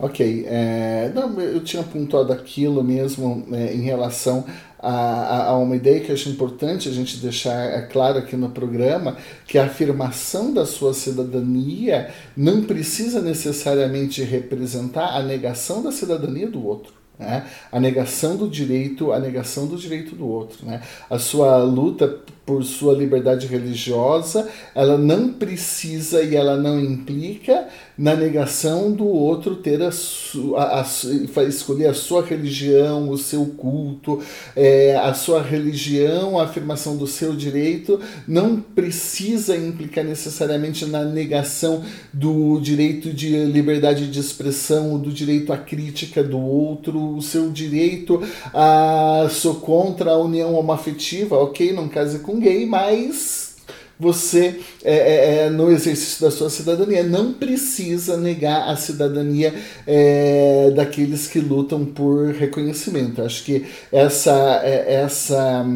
Ok, é, não, eu tinha pontuado aquilo mesmo é, em relação a, a, uma ideia que acho importante a gente deixar é claro aqui no programa, que a afirmação da sua cidadania não precisa necessariamente representar a negação da cidadania do outro. Né? A negação do direito, a negação do direito do outro. Né? A sua luta por sua liberdade religiosa, ela não precisa e ela não implica na negação do outro ter a, a, a escolher a sua religião, o seu culto, é, a sua religião, a afirmação do seu direito, não precisa implicar necessariamente na negação do direito de liberdade de expressão, do direito à crítica do outro, o seu direito a sou contra a união homoafetiva, ok, não case com gay, mas você, é, é, é, no exercício da sua cidadania, não precisa negar a cidadania é, daqueles que lutam por reconhecimento. Acho que essa, é, essa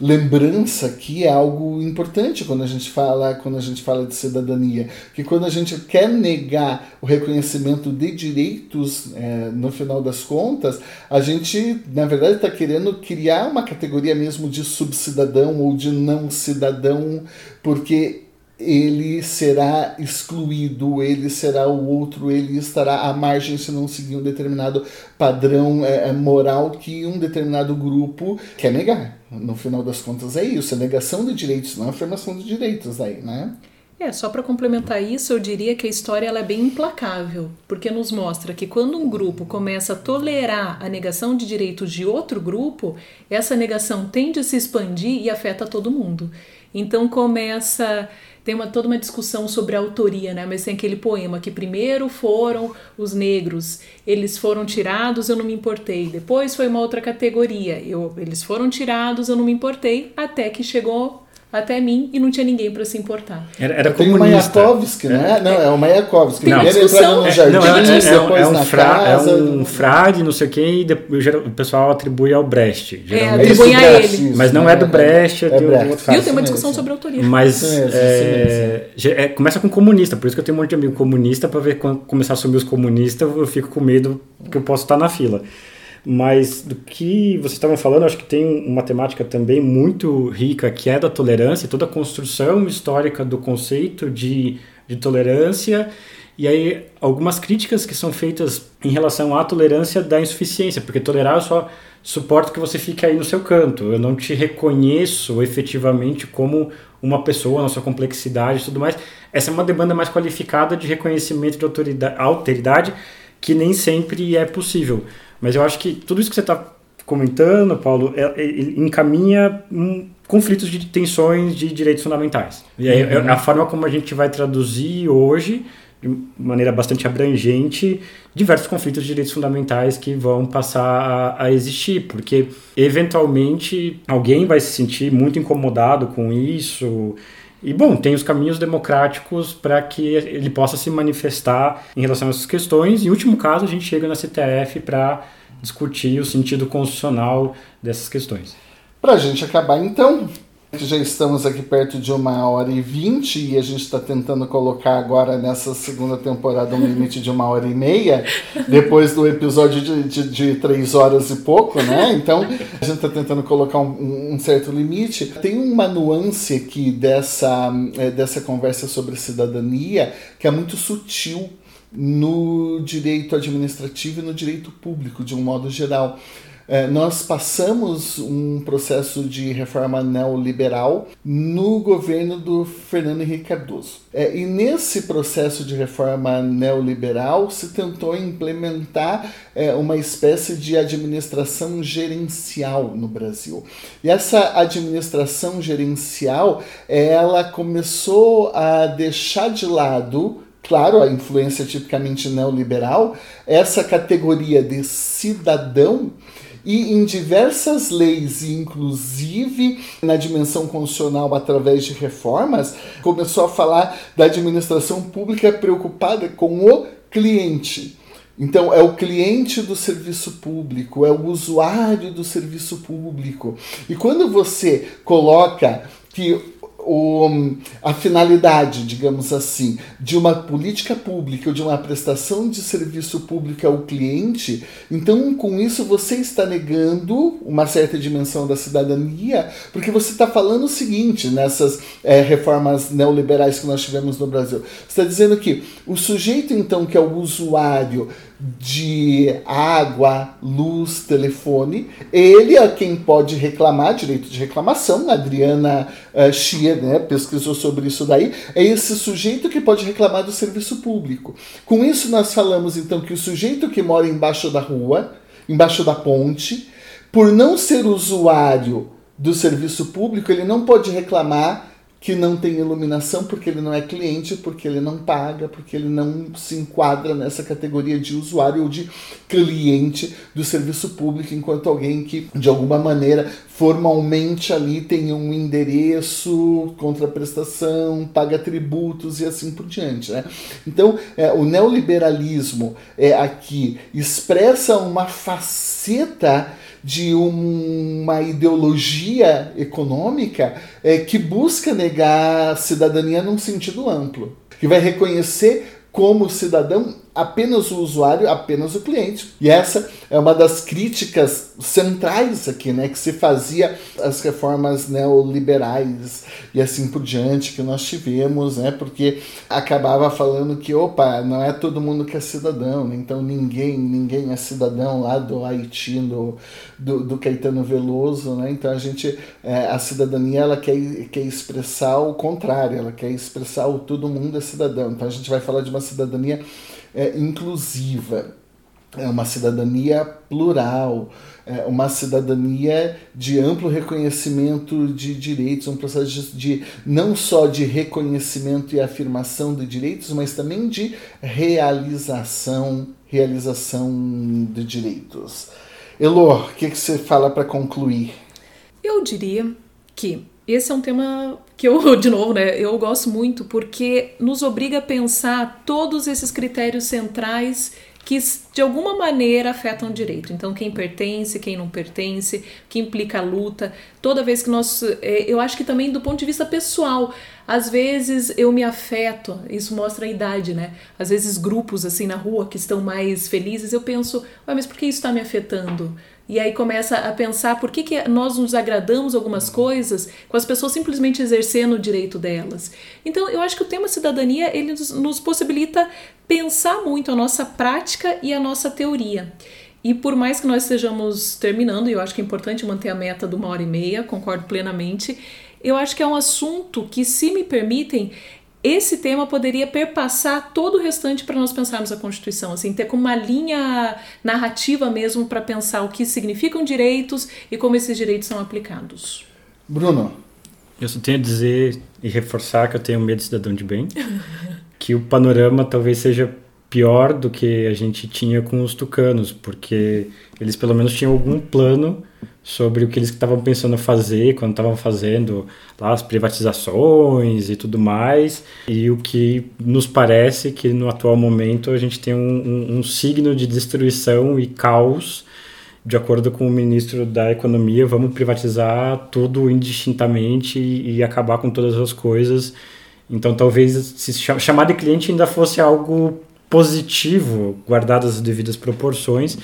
lembrança aqui é algo importante quando a gente fala quando a gente fala de cidadania que quando a gente quer negar o reconhecimento de direitos é, no final das contas a gente na verdade está querendo criar uma categoria mesmo de subcidadão ou de não cidadão porque ele será excluído, ele será o outro, ele estará à margem se não seguir um determinado padrão é, é, moral que um determinado grupo quer negar. No final das contas é isso, é negação de direitos, não é afirmação de direitos aí, né? É, só para complementar isso, eu diria que a história ela é bem implacável, porque nos mostra que quando um grupo começa a tolerar a negação de direitos de outro grupo, essa negação tende a se expandir e afeta todo mundo. Então começa tem uma, toda uma discussão sobre a autoria, né? Mas tem aquele poema que primeiro foram os negros, eles foram tirados, eu não me importei. Depois foi uma outra categoria, eu, eles foram tirados, eu não me importei, até que chegou até mim e não tinha ninguém para se importar. Era, era comunista. o Mayakovsky, né? É. Não, é o Mayakovsky. Tem Primeiro discussão- entrando no É, jardim, Não, é, é, é, depois é um na fra, casa. é um frade, não sei o quê, e depois, o pessoal atribui ao Brecht. É, atribui a ele. isso, Mas não é do Brecht, é um Brecht. outro cara. Viu? Tem uma discussão sobre a autoria. Mas é, é, começa com comunista, por isso que eu tenho um monte de amigo comunista, para ver quando começar a assumir os comunistas, eu fico com medo que eu posso estar na fila. Mas do que vocês estavam falando, acho que tem uma temática também muito rica, que é da tolerância, toda a construção histórica do conceito de, de tolerância, e aí algumas críticas que são feitas em relação à tolerância da insuficiência, porque tolerar eu só suporto que você fique aí no seu canto, eu não te reconheço efetivamente como uma pessoa, na sua complexidade e tudo mais. Essa é uma demanda mais qualificada de reconhecimento de autoridade, alteridade, que nem sempre é possível. Mas eu acho que tudo isso que você está comentando, Paulo, é, é, encaminha um, conflitos de tensões de direitos fundamentais. E aí, é a forma como a gente vai traduzir hoje, de maneira bastante abrangente, diversos conflitos de direitos fundamentais que vão passar a, a existir, porque eventualmente alguém vai se sentir muito incomodado com isso. E bom, tem os caminhos democráticos para que ele possa se manifestar em relação a essas questões. Em último caso, a gente chega na CTF para discutir o sentido constitucional dessas questões. Para a gente acabar então, já estamos aqui perto de uma hora e vinte e a gente está tentando colocar agora nessa segunda temporada um limite de uma hora e meia, depois do episódio de, de, de três horas e pouco, né? Então a gente está tentando colocar um, um, certo limite. Tem uma nuance aqui dessa, é, dessa conversa sobre cidadania que é muito sutil no direito administrativo e no direito público, de um modo geral. É, nós passamos um processo de reforma neoliberal no governo do Fernando Henrique Cardoso. É, e nesse processo de reforma neoliberal se tentou implementar é, uma espécie de administração gerencial no Brasil. E essa administração gerencial ela começou a deixar de lado claro, a influência tipicamente neoliberal, essa categoria de cidadão e em diversas leis, inclusive na dimensão constitucional através de reformas, começou a falar da administração pública preocupada com o cliente. Então, é o cliente do serviço público, é o usuário do serviço público. E quando você coloca que o, a finalidade, digamos assim, de uma política pública ou de uma prestação de serviço público ao cliente, então com isso você está negando uma certa dimensão da cidadania, porque você está falando o seguinte nessas é, reformas neoliberais que nós tivemos no Brasil. Você está dizendo que o sujeito, então, que é o usuário, de água, luz, telefone. Ele é quem pode reclamar, direito de reclamação. A Adriana uh, Chia né, pesquisou sobre isso daí. É esse sujeito que pode reclamar do serviço público. Com isso, nós falamos então que o sujeito que mora embaixo da rua, embaixo da ponte, por não ser usuário do serviço público, ele não pode reclamar que não tem iluminação porque ele não é cliente, porque ele não paga, porque ele não se enquadra nessa categoria de usuário ou de cliente do serviço público, enquanto alguém que de alguma maneira formalmente ali tem um endereço, contraprestação, paga tributos e assim por diante. Né? Então, é, o neoliberalismo é aqui expressa uma faceta de uma ideologia econômica é, que busca negar a cidadania num sentido amplo, que vai reconhecer como cidadão apenas o usuário, apenas o cliente. E essa é uma das críticas centrais aqui, né, que se fazia as reformas neoliberais e assim por diante que nós tivemos, né, porque acabava falando que, opa, não é todo mundo que é cidadão, né, então ninguém, ninguém é cidadão lá do Haiti, do, do, do Caetano Veloso, né, então a gente, é, a cidadania, ela quer, quer expressar o contrário, ela quer expressar o todo mundo é cidadão, então a gente vai falar de uma cidadania é, inclusiva, é uma cidadania plural, é uma cidadania de amplo reconhecimento de direitos, um processo de não só de reconhecimento e afirmação de direitos, mas também de realização, realização de direitos. Elor, o que, que você fala para concluir? Eu diria que esse é um tema que eu, [LAUGHS] de novo, né, eu gosto muito porque nos obriga a pensar todos esses critérios centrais que de alguma maneira afetam o direito. Então, quem pertence, quem não pertence, que implica a luta. Toda vez que nós. É, eu acho que também do ponto de vista pessoal, às vezes eu me afeto, isso mostra a idade, né? Às vezes grupos assim na rua que estão mais felizes, eu penso, mas por que isso está me afetando? E aí começa a pensar por que, que nós nos agradamos algumas coisas com as pessoas simplesmente exercendo o direito delas. Então eu acho que o tema cidadania ele nos, nos possibilita pensar muito a nossa prática e a nossa teoria. E por mais que nós estejamos terminando, e eu acho que é importante manter a meta de uma hora e meia, concordo plenamente, eu acho que é um assunto que, se me permitem, esse tema poderia perpassar todo o restante para nós pensarmos a Constituição, assim, ter como uma linha narrativa mesmo para pensar o que significam direitos e como esses direitos são aplicados. Bruno. Eu só tenho a dizer e reforçar que eu tenho medo de cidadão de bem, [LAUGHS] que o panorama talvez seja pior do que a gente tinha com os tucanos, porque eles pelo menos tinham algum plano sobre o que eles estavam pensando fazer quando estavam fazendo lá as privatizações e tudo mais, e o que nos parece que no atual momento a gente tem um, um, um signo de destruição e caos de acordo com o ministro da Economia, vamos privatizar tudo indistintamente e, e acabar com todas as coisas. Então, talvez se chamar de cliente ainda fosse algo positivo, guardadas as devidas proporções.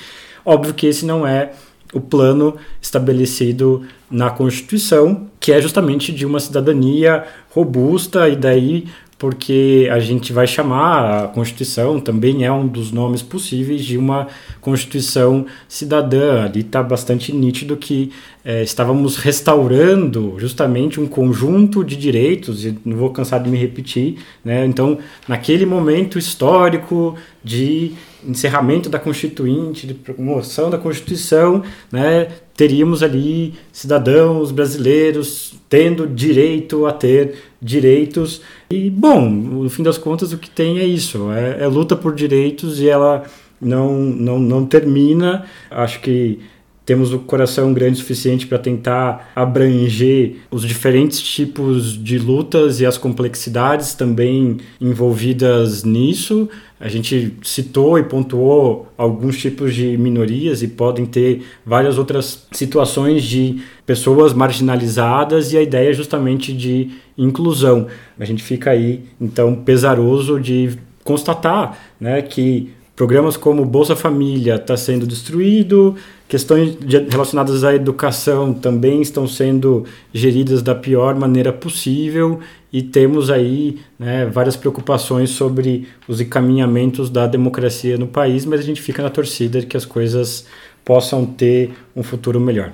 Óbvio que esse não é o plano estabelecido na Constituição, que é justamente de uma cidadania robusta, e daí porque a gente vai chamar a Constituição, também é um dos nomes possíveis de uma Constituição cidadã. Ali está bastante nítido que é, estávamos restaurando justamente um conjunto de direitos, e não vou cansar de me repetir, né? então, naquele momento histórico de encerramento da Constituinte, de promoção da Constituição, né, teríamos ali cidadãos brasileiros tendo direito a ter direitos. E, bom, no fim das contas, o que tem é isso: é, é luta por direitos e ela não, não, não termina. Acho que temos o coração grande o suficiente para tentar abranger os diferentes tipos de lutas e as complexidades também envolvidas nisso. A gente citou e pontuou alguns tipos de minorias e podem ter várias outras situações de pessoas marginalizadas e a ideia é justamente de inclusão. A gente fica aí então pesaroso de constatar, né, que Programas como Bolsa Família está sendo destruído, questões de, relacionadas à educação também estão sendo geridas da pior maneira possível e temos aí né, várias preocupações sobre os encaminhamentos da democracia no país, mas a gente fica na torcida de que as coisas possam ter um futuro melhor.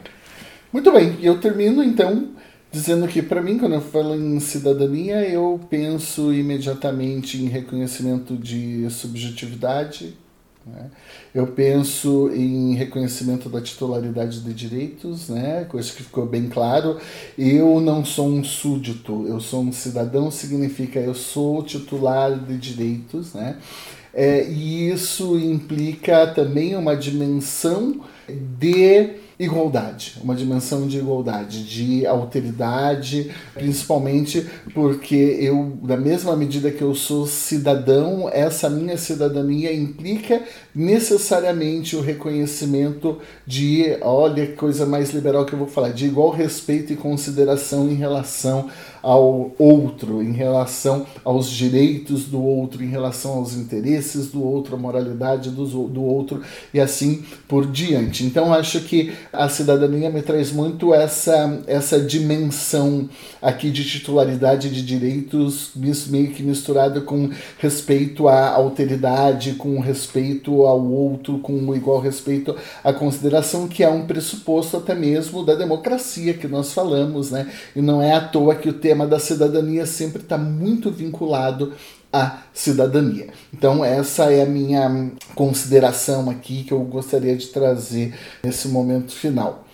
Muito bem, eu termino então dizendo que para mim quando eu falo em cidadania eu penso imediatamente em reconhecimento de subjetividade né? eu penso em reconhecimento da titularidade de direitos né? Coisa que ficou bem claro. Eu não sou um súdito eu sou um cidadão significa eu sou titular de direitos né? É, e isso implica também uma dimensão de igualdade, uma dimensão de igualdade, de alteridade, principalmente porque eu, da mesma medida que eu sou cidadão, essa minha cidadania implica necessariamente o reconhecimento de, olha coisa mais liberal que eu vou falar, de igual respeito e consideração em relação ao outro, em relação aos direitos do outro, em relação aos interesses do outro, a moralidade do, do outro e assim por diante. Então acho que a cidadania me traz muito essa, essa dimensão aqui de titularidade de direitos, meio que misturada com respeito à alteridade, com respeito ao outro, com igual respeito à consideração, que é um pressuposto até mesmo da democracia que nós falamos, né? E não é à toa que o tema da cidadania sempre está muito vinculado à cidadania. Então, essa é a minha consideração aqui que eu gostaria de trazer nesse momento final.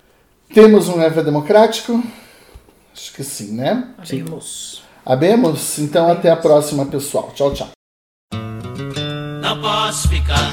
Temos um EVA democrático? Acho que sim, né? Abemos. Abemos? Então, até a próxima, pessoal. Tchau, tchau. Não posso ficar